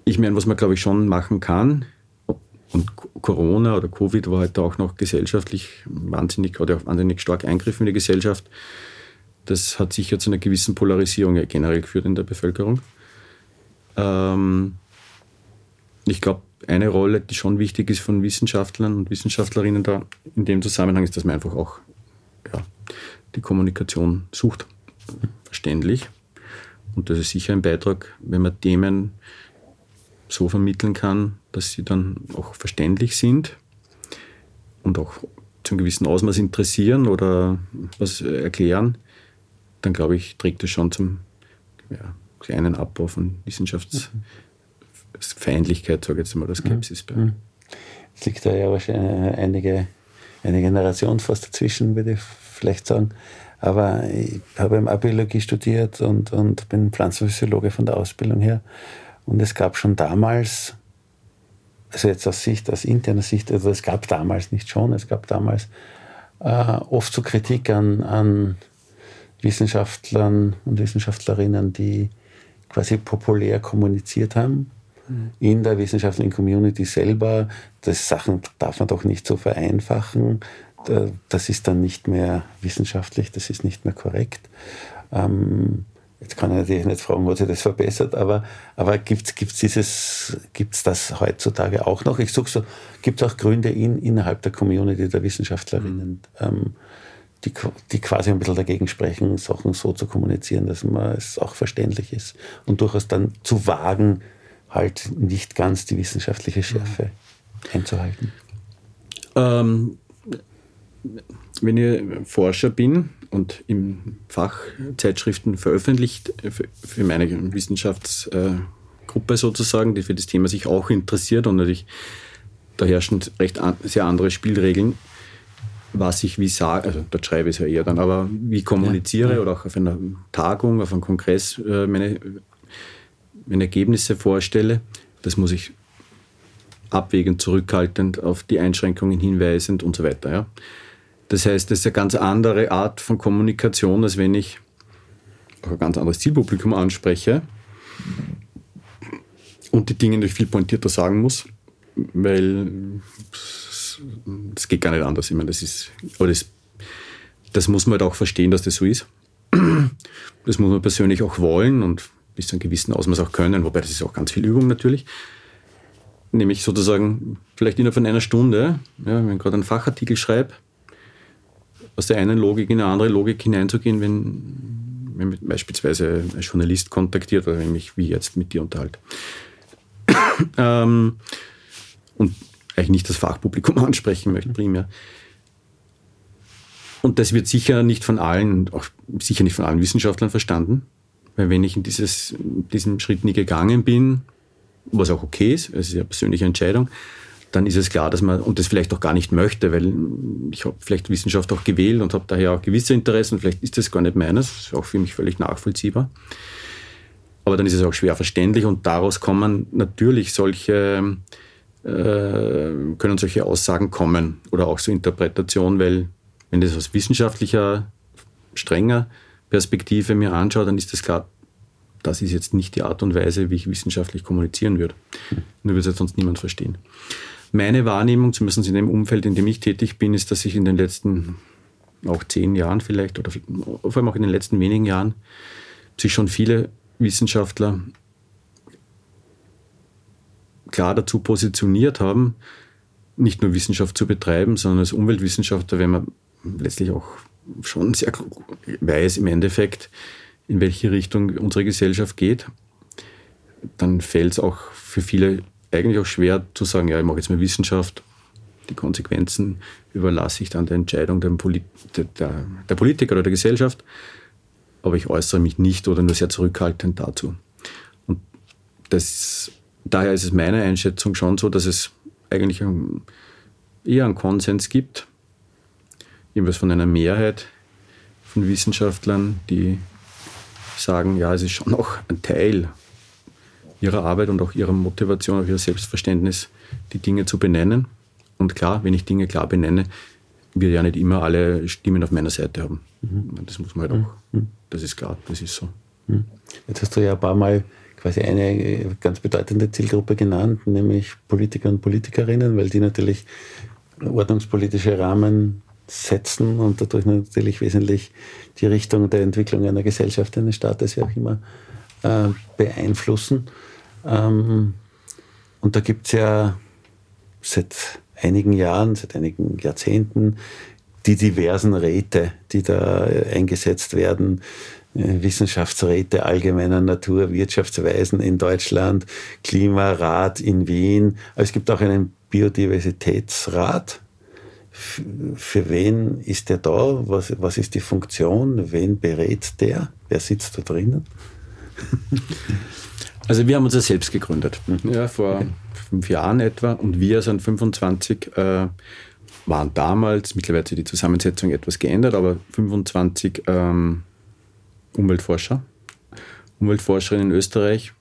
Ich meine, was man, glaube ich, schon machen kann, und Corona oder Covid war halt auch noch gesellschaftlich wahnsinnig, oder auch wahnsinnig stark Eingriff in die Gesellschaft das hat sicher zu einer gewissen Polarisierung generell geführt in der Bevölkerung. Ähm, ich glaube, eine Rolle, die schon wichtig ist von Wissenschaftlern und Wissenschaftlerinnen da in dem Zusammenhang, ist, dass man einfach auch ja, die Kommunikation sucht. Verständlich. Und das ist sicher ein Beitrag, wenn man Themen so vermitteln kann, dass sie dann auch verständlich sind und auch zu einem gewissen Ausmaß interessieren oder was erklären, dann glaube ich, trägt das schon zum ja, kleinen Abbau von Wissenschaftsfeindlichkeit, sage ich jetzt mal, der Skepsis bei. Mhm. Es liegt da ja wahrscheinlich einige, eine Generation fast dazwischen, würde ich vielleicht sagen. Aber ich habe eben Biologie studiert und, und bin Pflanzenphysiologe von der Ausbildung her. Und es gab schon damals, also jetzt aus Sicht, aus interner Sicht, also es gab damals nicht schon, es gab damals äh, oft so Kritik an, an Wissenschaftlern und Wissenschaftlerinnen, die quasi populär kommuniziert haben. Mhm. In der wissenschaftlichen Community selber, das Sachen darf man doch nicht so vereinfachen. Das ist dann nicht mehr wissenschaftlich, das ist nicht mehr korrekt. Ähm, jetzt kann ich natürlich nicht fragen, was sich das verbessert, aber, aber gibt es dieses, gibt's das heutzutage auch noch? Ich suche so, gibt es auch Gründe in, innerhalb der Community der Wissenschaftlerinnen, mhm. ähm, die, die quasi ein bisschen dagegen sprechen, Sachen so zu kommunizieren, dass man es auch verständlich ist und durchaus dann zu wagen, halt nicht ganz die wissenschaftliche Schärfe einzuhalten. Ähm, wenn ich Forscher bin und in Fachzeitschriften veröffentlicht, für, für meine Wissenschaftsgruppe sozusagen, die für das Thema sich auch interessiert und natürlich da herrschen recht sehr andere Spielregeln, was ich wie sage, also dort schreibe ich es ja eher dann, aber wie kommuniziere ja. oder auch auf einer Tagung, auf einem Kongress äh, meine, meine Ergebnisse vorstelle, das muss ich abwägend, zurückhaltend auf die Einschränkungen hinweisend und so weiter. Ja. Das heißt, das ist eine ganz andere Art von Kommunikation, als wenn ich auch ein ganz anderes Zielpublikum anspreche. und die Dinge natürlich viel pointierter sagen muss, weil es geht gar nicht anders. Ich meine, das ist, aber das, das muss man halt auch verstehen, dass das so ist. Das muss man persönlich auch wollen und bis zu einem gewissen Ausmaß auch können, wobei das ist auch ganz viel Übung natürlich. Nämlich sozusagen vielleicht innerhalb von einer Stunde, ja, wenn ich gerade einen Fachartikel schreibe, aus der einen Logik in eine andere Logik hineinzugehen, wenn, wenn beispielsweise ein Journalist kontaktiert oder wenn ich mich wie jetzt mit dir unterhalte. ähm, und eigentlich nicht das Fachpublikum ansprechen möchte, primär. Und das wird sicher nicht von allen, auch sicher nicht von allen Wissenschaftlern verstanden. Weil wenn ich in dieses, diesen Schritt nie gegangen bin, was auch okay ist, es ist ja persönliche Entscheidung, dann ist es klar, dass man, und das vielleicht auch gar nicht möchte, weil ich habe vielleicht Wissenschaft auch gewählt und habe daher auch gewisse Interessen, vielleicht ist das gar nicht meines, das ist auch für mich völlig nachvollziehbar. Aber dann ist es auch schwer verständlich und daraus kommen natürlich solche, können solche Aussagen kommen oder auch so Interpretationen, weil wenn das aus wissenschaftlicher, strenger Perspektive mir anschaue, dann ist das klar, das ist jetzt nicht die Art und Weise, wie ich wissenschaftlich kommunizieren würde. Nur würde es sonst niemand verstehen. Meine Wahrnehmung, zumindest in dem Umfeld, in dem ich tätig bin, ist, dass sich in den letzten auch zehn Jahren vielleicht oder vor allem auch in den letzten wenigen Jahren sich schon viele Wissenschaftler klar dazu positioniert haben, nicht nur Wissenschaft zu betreiben, sondern als Umweltwissenschaftler, wenn man letztlich auch schon sehr weiß im Endeffekt, in welche Richtung unsere Gesellschaft geht, dann fällt es auch für viele eigentlich auch schwer zu sagen, ja, ich mache jetzt mal Wissenschaft. Die Konsequenzen überlasse ich dann der Entscheidung der, Polit der, der Politiker oder der Gesellschaft. Aber ich äußere mich nicht oder nur sehr zurückhaltend dazu. Und das, daher ist es meine Einschätzung schon so, dass es eigentlich eher einen Konsens gibt, jedenfalls von einer Mehrheit von Wissenschaftlern, die sagen, ja, es ist schon noch ein Teil ihrer Arbeit und auch ihrer Motivation, auch ihr Selbstverständnis, die Dinge zu benennen. Und klar, wenn ich Dinge klar benenne, wir ja nicht immer alle Stimmen auf meiner Seite haben. Mhm. Das muss man halt auch, mhm. das ist klar, das ist so. Mhm. Jetzt hast du ja ein paar Mal quasi eine ganz bedeutende Zielgruppe genannt, nämlich Politiker und Politikerinnen, weil die natürlich ordnungspolitische Rahmen setzen und dadurch natürlich wesentlich die Richtung der Entwicklung einer Gesellschaft, eines Staates, wie auch immer, äh, beeinflussen. Ähm, und da gibt es ja seit einigen Jahren, seit einigen Jahrzehnten die diversen Räte, die da eingesetzt werden. Wissenschaftsräte allgemeiner Natur, Wirtschaftsweisen in Deutschland, Klimarat in Wien. es gibt auch einen Biodiversitätsrat für wen ist der da? Was, was ist die Funktion? Wen berät der? Wer sitzt da drinnen? Also wir haben uns ja selbst gegründet, mhm. ja, vor fünf Jahren etwa und wir sind 25, äh, waren damals, mittlerweile hat sich die Zusammensetzung etwas geändert, aber 25 ähm, Umweltforscher, Umweltforscherinnen in Österreich,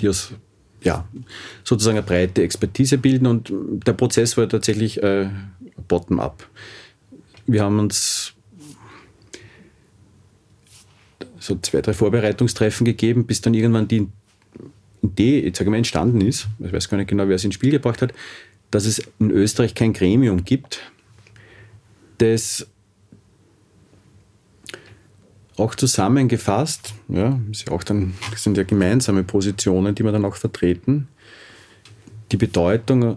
die aus ja, sozusagen eine breite Expertise bilden und der Prozess war tatsächlich äh, bottom-up. Wir haben uns so zwei, drei Vorbereitungstreffen gegeben, bis dann irgendwann die Idee, jetzt sage ich mal, entstanden ist, ich weiß gar nicht genau, wer es ins Spiel gebracht hat, dass es in Österreich kein Gremium gibt, das auch zusammengefasst, ja, ist ja auch dann, sind ja gemeinsame Positionen, die wir dann auch vertreten, die Bedeutung äh,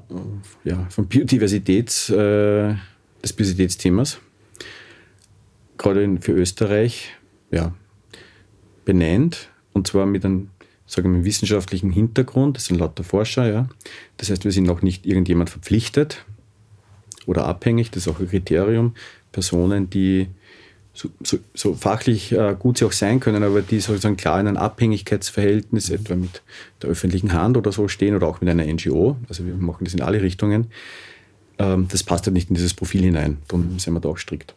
ja, von Biodiversitäts, äh, des Biodiversitätsthemas, gerade für Österreich, ja, benennt, und zwar mit einem, sagen wir, wissenschaftlichen Hintergrund, das sind lauter Forscher, ja. Das heißt, wir sind noch nicht irgendjemand verpflichtet oder abhängig, das ist auch ein Kriterium, Personen, die so, so, so fachlich äh, gut sie auch sein können, aber die sozusagen klar in einem Abhängigkeitsverhältnis etwa mit der öffentlichen Hand oder so stehen oder auch mit einer NGO, also wir machen das in alle Richtungen, ähm, das passt halt nicht in dieses Profil hinein, darum sind wir da auch strikt.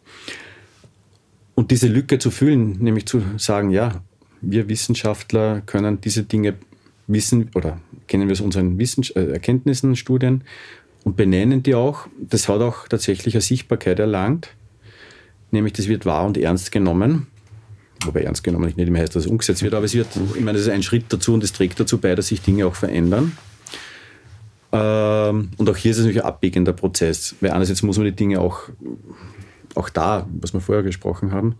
Und diese Lücke zu füllen, nämlich zu sagen, ja, wir Wissenschaftler können diese Dinge wissen oder kennen wir aus unseren Wissens äh, Erkenntnissen, Studien und benennen die auch, das hat auch tatsächlich eine Sichtbarkeit erlangt nämlich das wird wahr und ernst genommen. wobei ernst genommen nicht immer heißt, dass es umgesetzt wird, aber es wird, ich meine, das ist ein Schritt dazu und es trägt dazu bei, dass sich Dinge auch verändern. Ähm, und auch hier ist es natürlich ein abbiegender Prozess, weil einerseits muss man die Dinge auch, auch da, was wir vorher gesprochen haben,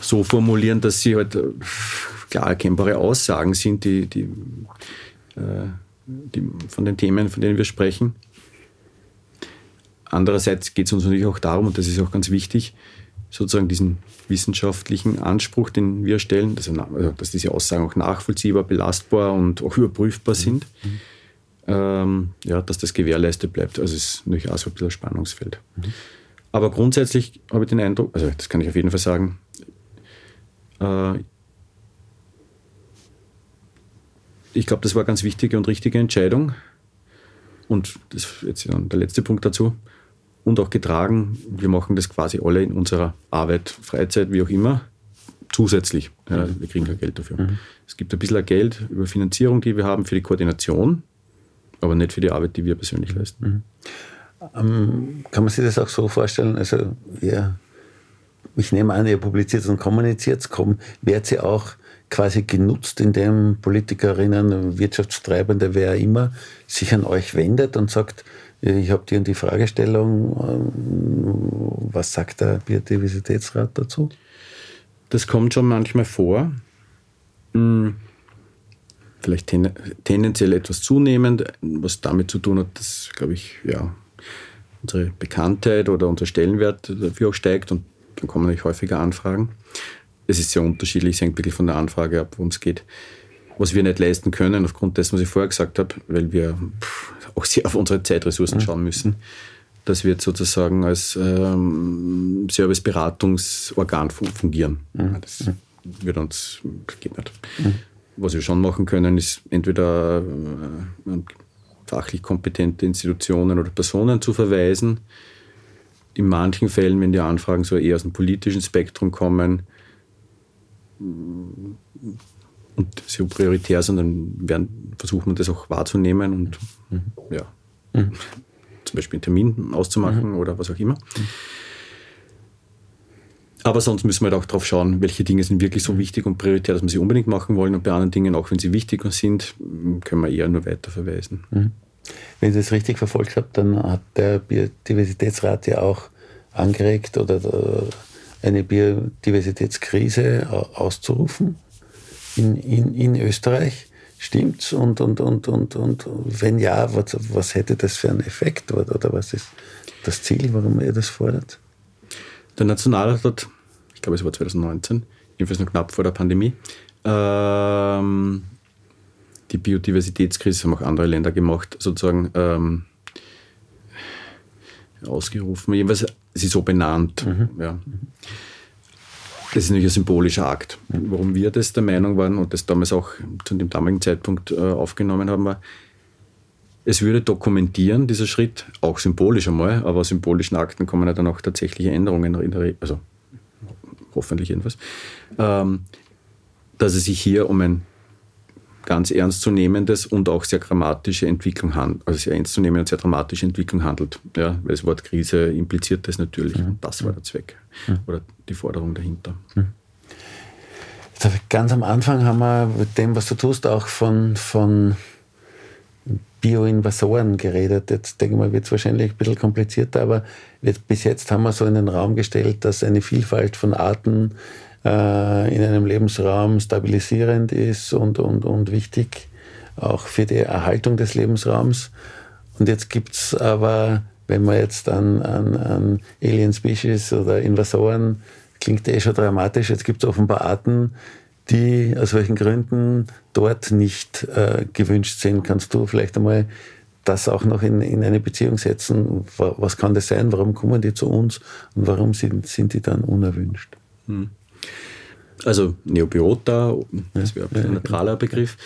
so formulieren, dass sie halt äh, klar erkennbare Aussagen sind, die, die, äh, die von den Themen, von denen wir sprechen. Andererseits geht es uns natürlich auch darum, und das ist auch ganz wichtig, sozusagen diesen wissenschaftlichen Anspruch, den wir stellen, dass, also, dass diese Aussagen auch nachvollziehbar, belastbar und auch überprüfbar sind, mhm. ähm, ja, dass das gewährleistet bleibt. Also es ist natürlich auch so ein bisschen ein Spannungsfeld. Mhm. Aber grundsätzlich habe ich den Eindruck, also das kann ich auf jeden Fall sagen, äh, ich glaube, das war eine ganz wichtige und richtige Entscheidung. Und das ist jetzt der letzte Punkt dazu und auch getragen. Wir machen das quasi alle in unserer Arbeit, Freizeit, wie auch immer, zusätzlich. Ja, wir kriegen kein Geld dafür. Mhm. Es gibt ein bisschen Geld über Finanzierung, die wir haben für die Koordination, aber nicht für die Arbeit, die wir persönlich leisten. Mhm. Ähm, kann man sich das auch so vorstellen? Also, ja, ich nehme an, ihr publiziert und kommuniziert, wird sie auch quasi genutzt, indem Politikerinnen, Wirtschaftstreibende, wer immer, sich an euch wendet und sagt, ich habe und die Fragestellung. Ähm, was sagt der Biodiversitätsrat dazu? Das kommt schon manchmal vor. Hm, vielleicht ten, tendenziell etwas zunehmend, was damit zu tun hat, dass, glaube ich, ja, unsere Bekanntheit oder unser Stellenwert dafür auch steigt und dann kommen natürlich häufiger Anfragen. Es ist sehr unterschiedlich, es hängt wirklich von der Anfrage ab, worum es geht was wir nicht leisten können, aufgrund dessen, was ich vorher gesagt habe, weil wir auch sehr auf unsere Zeitressourcen mhm. schauen müssen. Das wird sozusagen als ähm, Serviceberatungsorgan fungieren. Mhm. Das wird uns, geht nicht. Mhm. Was wir schon machen können, ist entweder äh, fachlich kompetente Institutionen oder Personen zu verweisen. In manchen Fällen, wenn die Anfragen so eher aus dem politischen Spektrum kommen, und so prioritär sind, dann werden, versucht man das auch wahrzunehmen und mhm. ja, mhm. zum Beispiel einen Termin auszumachen mhm. oder was auch immer. Aber sonst müssen wir halt auch darauf schauen, welche Dinge sind wirklich so wichtig und prioritär, dass wir sie unbedingt machen wollen. Und bei anderen Dingen, auch wenn sie wichtig sind, können wir eher nur weiterverweisen. Mhm. Wenn ich das richtig verfolgt habe, dann hat der Biodiversitätsrat ja auch angeregt oder eine Biodiversitätskrise auszurufen in, in, in Österreich. Stimmt's? Und, und, und, und, und wenn ja, was, was hätte das für einen Effekt oder, oder was ist das Ziel, warum ihr das fordert? Der Nationalrat hat, ich glaube es war 2019, jedenfalls noch knapp vor der Pandemie, ähm, die Biodiversitätskrise haben auch andere Länder gemacht, sozusagen ähm, ausgerufen. Jedenfalls, sie so benannt. Mhm. Ja. Das ist natürlich ein symbolischer Akt. Warum wir das der Meinung waren und das damals auch zu dem damaligen Zeitpunkt äh, aufgenommen haben, war, es würde dokumentieren, dieser Schritt, auch symbolisch einmal, aber aus symbolischen Akten kommen ja dann auch tatsächliche Änderungen in der Re also hoffentlich jedenfalls, ähm, dass es sich hier um ein ganz ernstzunehmendes und auch sehr dramatische Entwicklung handelt, also sehr ernstzunehmende und sehr dramatische Entwicklung handelt. Ja, weil das Wort Krise impliziert das natürlich. Mhm. Das war der Zweck mhm. oder die Forderung dahinter. Mhm. Ganz am Anfang haben wir mit dem, was du tust, auch von, von Bioinvasoren geredet. Jetzt denke ich mal, wird es wahrscheinlich ein bisschen komplizierter, aber bis jetzt haben wir so in den Raum gestellt, dass eine Vielfalt von Arten äh, in einem Lebensraum stabilisierend ist und, und, und wichtig, auch für die Erhaltung des Lebensraums. Und jetzt gibt es aber, wenn man jetzt an, an, an Alien Species oder Invasoren, klingt eh schon dramatisch, jetzt gibt es offenbar Arten, die aus welchen Gründen dort nicht äh, gewünscht sind. Kannst du vielleicht einmal das auch noch in, in eine Beziehung setzen? Was kann das sein? Warum kommen die zu uns und warum sind, sind die dann unerwünscht? Hm. Also Neobiota, das wäre ein neutraler Begriff.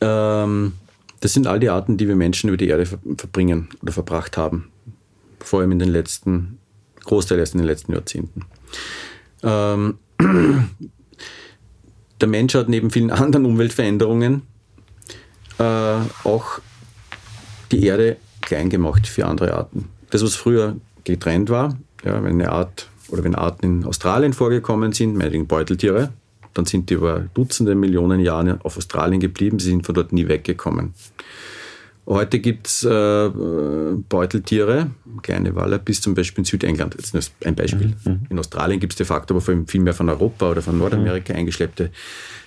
Ähm, das sind all die Arten, die wir Menschen über die Erde verbringen oder verbracht haben. Vor allem in den letzten, Großteil erst in den letzten Jahrzehnten. Ähm, der Mensch hat neben vielen anderen Umweltveränderungen äh, auch die Erde klein gemacht für andere Arten. Das, was früher getrennt war, ja, wenn eine Art oder wenn Arten in Australien vorgekommen sind, meinetwegen Beuteltiere, dann sind die über Dutzende Millionen Jahre auf Australien geblieben, sie sind von dort nie weggekommen. Heute gibt es äh, Beuteltiere, kleine Waller, bis zum Beispiel in Südengland. Jetzt ist ein Beispiel. Mhm, mhm. In Australien gibt es de facto aber vor allem viel mehr von Europa oder von Nordamerika eingeschleppte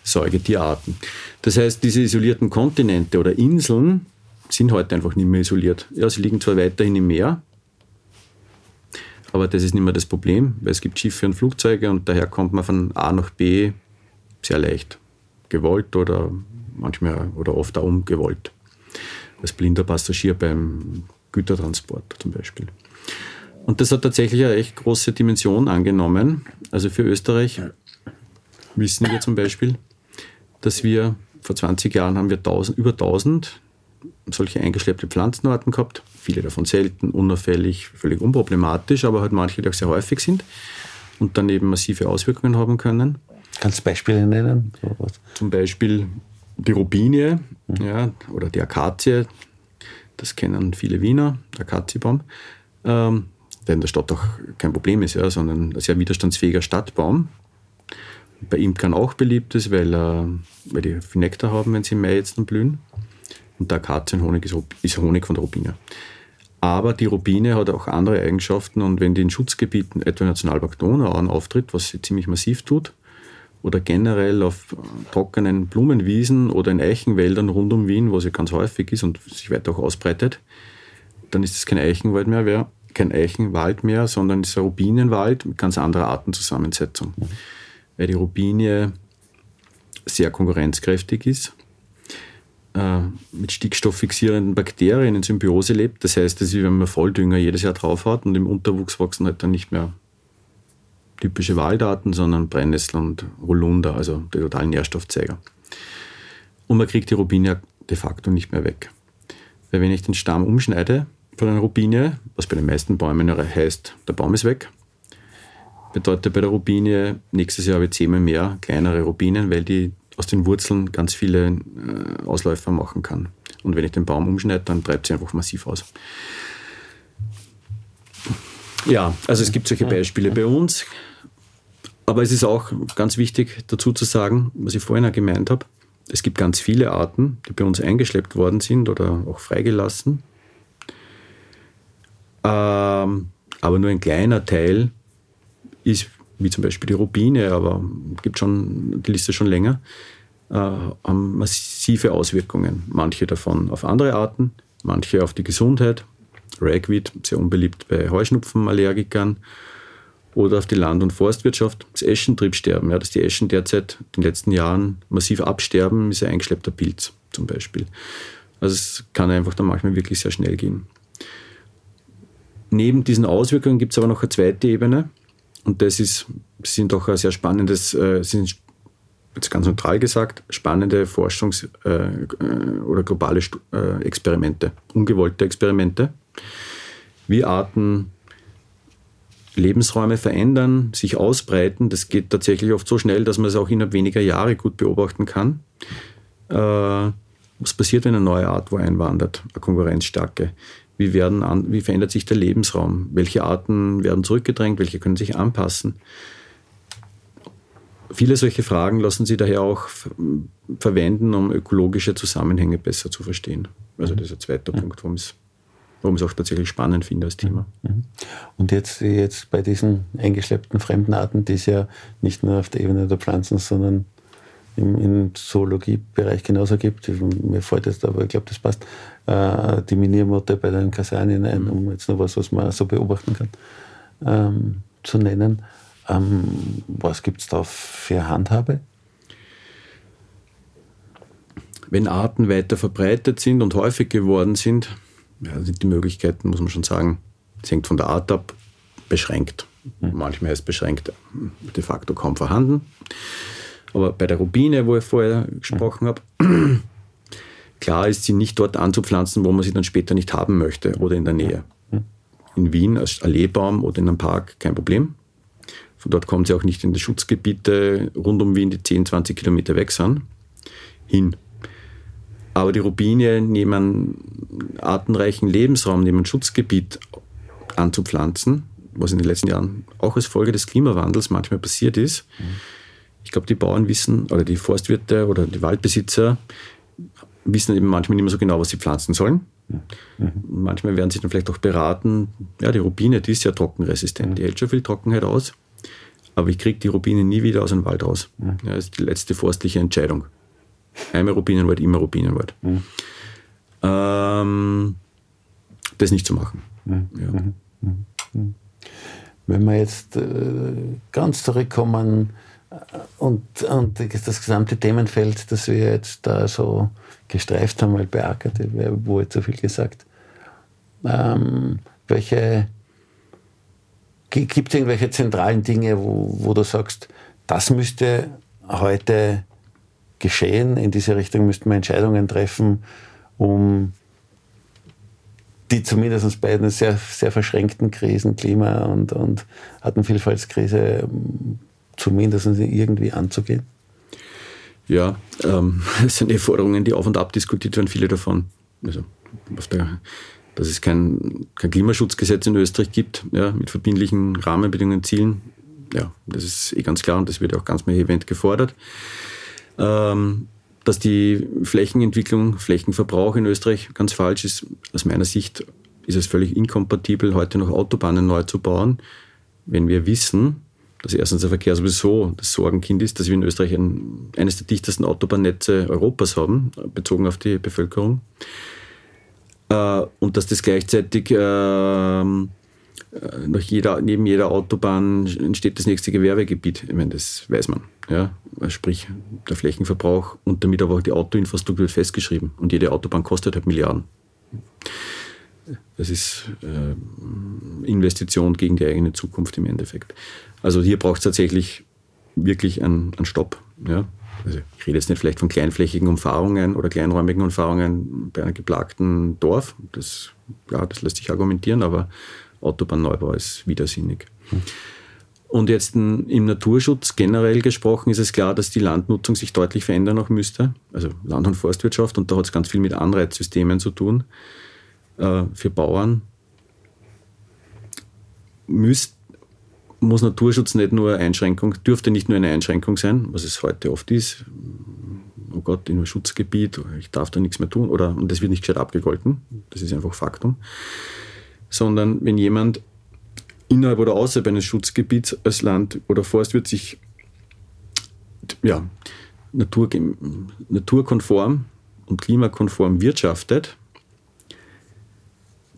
Säugetierarten. Das heißt, diese isolierten Kontinente oder Inseln sind heute einfach nicht mehr isoliert. Ja, sie liegen zwar weiterhin im Meer, aber das ist nicht mehr das Problem, weil es gibt Schiffe und Flugzeuge und daher kommt man von A nach B sehr leicht. Gewollt oder manchmal oder oft auch ungewollt als blinder Passagier beim Gütertransport zum Beispiel. Und das hat tatsächlich eine echt große Dimension angenommen. Also für Österreich wissen wir zum Beispiel, dass wir vor 20 Jahren haben wir 1000, über 1000 solche eingeschleppte Pflanzenarten gehabt. Viele davon selten, unauffällig, völlig unproblematisch, aber halt manche, die auch sehr häufig sind und dann eben massive Auswirkungen haben können. Kannst du Beispiele nennen? Zum Beispiel die Robinie mhm. ja, oder die Akazie, das kennen viele Wiener, Akaziebaum, ähm, der in der Stadt auch kein Problem ist, ja, sondern ein sehr widerstandsfähiger Stadtbaum. Bei Imkern auch beliebt ist, weil, äh, weil die viel Nektar haben, wenn sie im Mai jetzt dann blühen. Und der Akazienhonig ist, ist Honig von der Robine. Aber die Rubine hat auch andere Eigenschaften und wenn die in Schutzgebieten, etwa im Nationalpark Donauauen auftritt, was sie ziemlich massiv tut, oder generell auf trockenen Blumenwiesen oder in Eichenwäldern rund um Wien, wo sie ganz häufig ist und sich weiter auch ausbreitet, dann ist es kein Eichenwald mehr, kein Eichenwald mehr, sondern es ist ein Rubinenwald mit ganz anderer Artenzusammensetzung. Weil die Rubinie sehr konkurrenzkräftig ist, äh, mit stickstofffixierenden Bakterien in Symbiose lebt. Das heißt, das ist wie wenn man Volldünger jedes Jahr drauf hat und im Unterwuchs wachsen halt dann nicht mehr typische Waldarten, sondern Brennnessel und Holunder, also die totalen Nährstoffzeiger. Und man kriegt die Robinie de facto nicht mehr weg. Weil wenn ich den Stamm umschneide von einer Robinie, was bei den meisten Bäumen heißt, der Baum ist weg, bedeutet bei der Robinie, nächstes Jahr habe ich zehnmal mehr kleinere Robinen, weil die aus den Wurzeln ganz viele äh, Ausläufer machen kann. Und wenn ich den Baum umschneide, dann treibt sie einfach massiv aus. Ja, also es gibt solche Beispiele bei uns. Aber es ist auch ganz wichtig dazu zu sagen, was ich vorhin auch gemeint habe, es gibt ganz viele Arten, die bei uns eingeschleppt worden sind oder auch freigelassen. Ähm, aber nur ein kleiner Teil ist, wie zum Beispiel die Rubine, aber gibt schon die Liste schon länger, äh, haben massive Auswirkungen. Manche davon auf andere Arten, manche auf die Gesundheit. Ragweed, sehr unbeliebt bei Heuschnupfenallergikern oder auf die Land- und Forstwirtschaft, das Eschentriebsterben, ja, dass die Eschen derzeit in den letzten Jahren massiv absterben, ist ein eingeschleppter Pilz zum Beispiel. Also es kann einfach dann manchmal wirklich sehr schnell gehen. Neben diesen Auswirkungen gibt es aber noch eine zweite Ebene und das ist, sind auch ein sehr spannendes, äh, sind jetzt ganz neutral gesagt, spannende Forschungs- äh, äh oder globale äh, Experimente, ungewollte Experimente, wie Arten Lebensräume verändern, sich ausbreiten. Das geht tatsächlich oft so schnell, dass man es auch innerhalb weniger Jahre gut beobachten kann. Äh, was passiert, wenn eine neue Art wo einwandert, eine konkurrenzstarke? Wie, werden an, wie verändert sich der Lebensraum? Welche Arten werden zurückgedrängt? Welche können sich anpassen? Viele solche Fragen lassen Sie daher auch verwenden, um ökologische Zusammenhänge besser zu verstehen. Also das ist ein zweiter Punkt, warum es warum ich es auch tatsächlich spannend finde als Thema. Mhm. Mhm. Und jetzt, jetzt bei diesen eingeschleppten fremden Arten, die es ja nicht nur auf der Ebene der Pflanzen, sondern im, im Zoologiebereich genauso gibt, mir fällt jetzt aber, ich glaube, das passt, äh, die Miniermotte bei den Kasanien ein, um jetzt noch was, was man so beobachten kann, ähm, zu nennen. Ähm, was gibt es da für Handhabe? Wenn Arten weiter verbreitet sind und häufig geworden sind, ja, sind die Möglichkeiten, muss man schon sagen, es hängt von der Art ab, beschränkt. Mhm. Manchmal ist beschränkt de facto kaum vorhanden. Aber bei der Rubine, wo ich vorher gesprochen habe, klar ist sie nicht dort anzupflanzen, wo man sie dann später nicht haben möchte oder in der Nähe. In Wien als Alleebaum oder in einem Park kein Problem. Von dort kommen sie auch nicht in die Schutzgebiete rund um Wien, die 10, 20 Kilometer weg sind, hin. Aber die Rubine neben einem artenreichen Lebensraum, neben einem Schutzgebiet anzupflanzen, was in den letzten Jahren auch als Folge des Klimawandels manchmal passiert ist. Mhm. Ich glaube, die Bauern wissen, oder die Forstwirte oder die Waldbesitzer wissen eben manchmal nicht mehr so genau, was sie pflanzen sollen. Mhm. Manchmal werden sie dann vielleicht auch beraten, ja, die Rubine, die ist ja trockenresistent, mhm. die hält schon viel Trockenheit aus, aber ich kriege die Rubine nie wieder aus dem Wald raus. Mhm. Ja, das ist die letzte forstliche Entscheidung. Einmal Rubinenwald, immer Rubinenwald. Mhm. Ähm, das nicht zu machen. Mhm. Ja. Mhm. Wenn wir jetzt äh, ganz zurückkommen äh, und, und das gesamte Themenfeld, das wir jetzt da so gestreift haben, weil bei Ackert wurde zu viel gesagt. Ähm, welche gibt es irgendwelche zentralen Dinge, wo, wo du sagst, das müsste heute geschehen, in diese Richtung müssten wir Entscheidungen treffen, um die zumindest bei einer sehr, sehr verschränkten Krisen, Klima- und, und Artenvielfaltskrise, zumindest irgendwie anzugehen? Ja, ähm, sind eh Forderungen, die auf und ab diskutiert werden, viele davon. Also der, dass es kein, kein Klimaschutzgesetz in Österreich gibt, ja, mit verbindlichen Rahmenbedingungen, Zielen. Ja, das ist eh ganz klar und das wird auch ganz vehement gefordert. Ähm, dass die Flächenentwicklung, Flächenverbrauch in Österreich ganz falsch ist. Aus meiner Sicht ist es völlig inkompatibel, heute noch Autobahnen neu zu bauen, wenn wir wissen, dass erstens der Verkehr sowieso das Sorgenkind ist, dass wir in Österreich ein, eines der dichtesten Autobahnnetze Europas haben, bezogen auf die Bevölkerung. Äh, und dass das gleichzeitig äh, nach jeder, neben jeder Autobahn entsteht das nächste Gewerbegebiet. Ich meine, das weiß man. Ja? Sprich, der Flächenverbrauch und damit aber auch die Autoinfrastruktur wird festgeschrieben. Und jede Autobahn kostet halt Milliarden. Das ist äh, Investition gegen die eigene Zukunft im Endeffekt. Also hier braucht es tatsächlich wirklich einen, einen Stopp. Ja? Also ich rede jetzt nicht vielleicht von kleinflächigen Umfahrungen oder kleinräumigen Umfahrungen bei einem geplagten Dorf. Das, ja, das lässt sich argumentieren, aber Autobahnneubau ist widersinnig. Und jetzt im Naturschutz generell gesprochen ist es klar, dass die Landnutzung sich deutlich verändern auch müsste. Also Land- und Forstwirtschaft und da hat es ganz viel mit Anreizsystemen zu tun. Äh, für Bauern müsst, muss Naturschutz nicht nur Einschränkung, dürfte nicht nur eine Einschränkung sein, was es heute oft ist. Oh Gott, in einem Schutzgebiet, ich darf da nichts mehr tun oder und das wird nicht gescheit abgegolten. Das ist einfach Faktum. Sondern wenn jemand innerhalb oder außerhalb eines Schutzgebiets als Land oder Forstwirt sich ja, natur, naturkonform und klimakonform wirtschaftet,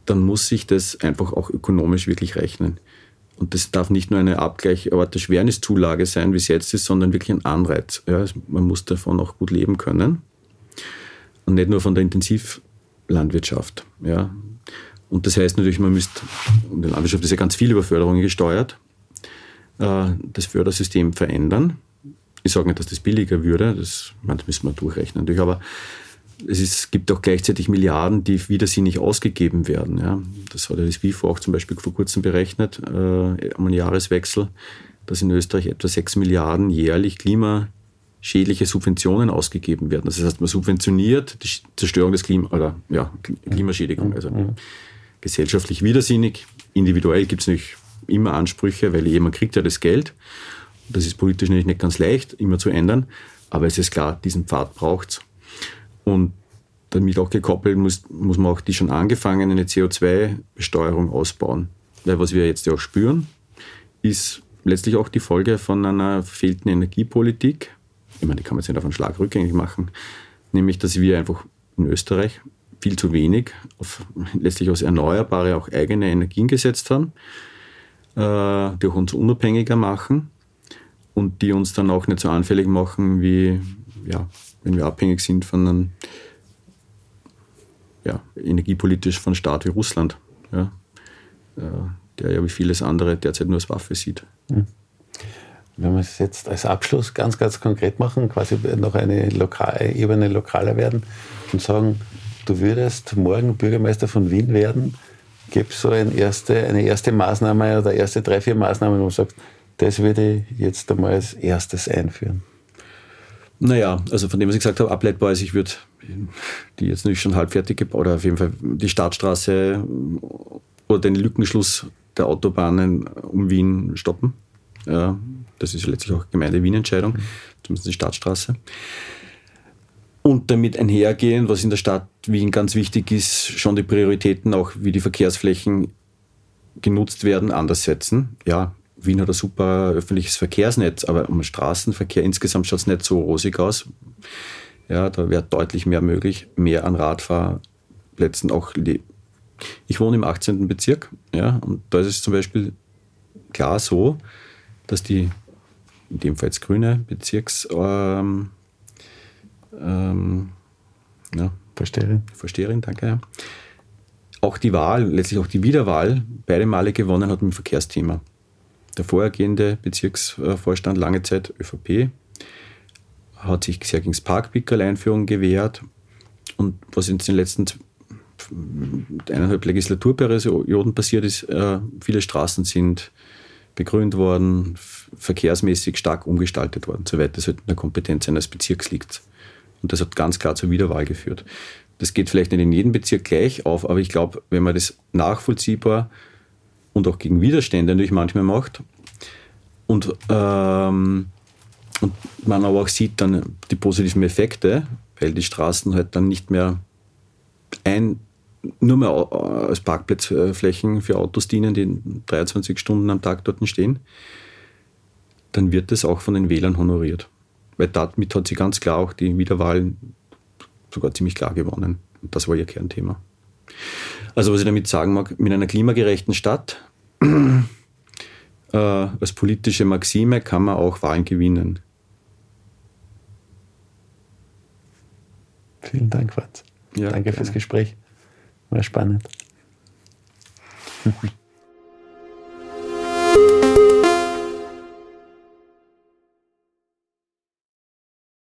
dann muss sich das einfach auch ökonomisch wirklich rechnen. Und das darf nicht nur eine Abgleichorte Schwerniszulage sein, wie es jetzt ist, sondern wirklich ein Anreiz. Ja, man muss davon auch gut leben können. Und nicht nur von der Intensivlandwirtschaft. Ja. Und das heißt natürlich, man müsste, und die Landwirtschaft ist ja ganz viel über Förderungen gesteuert, äh, das Fördersystem verändern. Ich sage nicht, dass das billiger würde, das, das müssen wir durchrechnen natürlich, aber es ist, gibt auch gleichzeitig Milliarden, die widersinnig ausgegeben werden. Ja. Das hat das WIFO auch zum Beispiel vor kurzem berechnet, äh, einen Jahreswechsel, dass in Österreich etwa 6 Milliarden jährlich klimaschädliche Subventionen ausgegeben werden. Das heißt, man subventioniert die Zerstörung des Klima oder ja, Klimaschädigung. Also gesellschaftlich widersinnig. Individuell gibt es natürlich immer Ansprüche, weil jemand kriegt ja das Geld. Das ist politisch natürlich nicht ganz leicht, immer zu ändern. Aber es ist klar, diesen Pfad braucht es. Und damit auch gekoppelt muss, muss man auch die schon angefangene CO2-Besteuerung ausbauen. Weil was wir jetzt ja auch spüren, ist letztlich auch die Folge von einer fehlten Energiepolitik. Ich meine, die kann man jetzt nicht auf einen Schlag rückgängig machen. Nämlich, dass wir einfach in Österreich viel zu wenig auf letztlich aus Erneuerbare auch eigene Energien gesetzt haben, äh, die auch uns unabhängiger machen und die uns dann auch nicht so anfällig machen wie ja, wenn wir abhängig sind von einem, ja, energiepolitisch von Staat wie Russland, ja, äh, der ja wie vieles andere derzeit nur als Waffe sieht. Hm. Wenn wir es jetzt als Abschluss ganz, ganz konkret machen, quasi noch eine lokale Ebene lokaler werden und sagen, du würdest morgen Bürgermeister von Wien werden, gibt es so ein erste, eine erste Maßnahme oder erste drei, vier Maßnahmen, wo du sagst, das würde ich jetzt einmal als erstes einführen. Naja, also von dem, was ich gesagt habe, ableitbar ist, ich würde die jetzt nicht schon halb fertig gebaut, oder auf jeden Fall die Startstraße oder den Lückenschluss der Autobahnen um Wien stoppen. Ja, das ist letztlich auch Gemeinde-Wien-Entscheidung, mhm. zumindest die Stadtstraße. Und damit einhergehen, was in der Stadt Wien ganz wichtig ist, schon die Prioritäten, auch wie die Verkehrsflächen genutzt werden, anders setzen. Ja, Wien hat ein super öffentliches Verkehrsnetz, aber um Straßenverkehr insgesamt schaut es nicht so rosig aus. Ja, da wäre deutlich mehr möglich, mehr an Radfahrplätzen auch. Ich wohne im 18. Bezirk, ja, und da ist es zum Beispiel klar so, dass die, in dem Fall jetzt grüne Bezirks, ähm, ähm, ja, Vorsteherin. Vorsteherin, danke, ja. Auch die Wahl, letztlich auch die Wiederwahl, beide Male gewonnen hat mit dem Verkehrsthema. Der vorhergehende Bezirksvorstand, lange Zeit ÖVP, hat sich sehr gegen das Parkpickerl-Einführung gewehrt. Und was in den letzten eineinhalb Legislaturperioden passiert ist, äh, viele Straßen sind begrünt worden, verkehrsmäßig stark umgestaltet worden, soweit das halt in der Kompetenz eines Bezirks liegt. Und das hat ganz klar zur Wiederwahl geführt. Das geht vielleicht nicht in jedem Bezirk gleich auf, aber ich glaube, wenn man das nachvollziehbar und auch gegen Widerstände natürlich manchmal macht und, ähm, und man aber auch sieht dann die positiven Effekte, weil die Straßen halt dann nicht mehr ein, nur mehr als Parkplatzflächen für Autos dienen, die 23 Stunden am Tag dort stehen, dann wird das auch von den Wählern honoriert. Weil damit hat sie ganz klar auch die Wiederwahl sogar ziemlich klar gewonnen. Und das war ihr Kernthema. Also was ich damit sagen mag, mit einer klimagerechten Stadt äh, als politische Maxime kann man auch Wahlen gewinnen. Vielen Dank, Franz. Ja, Danke gerne. fürs Gespräch. War spannend.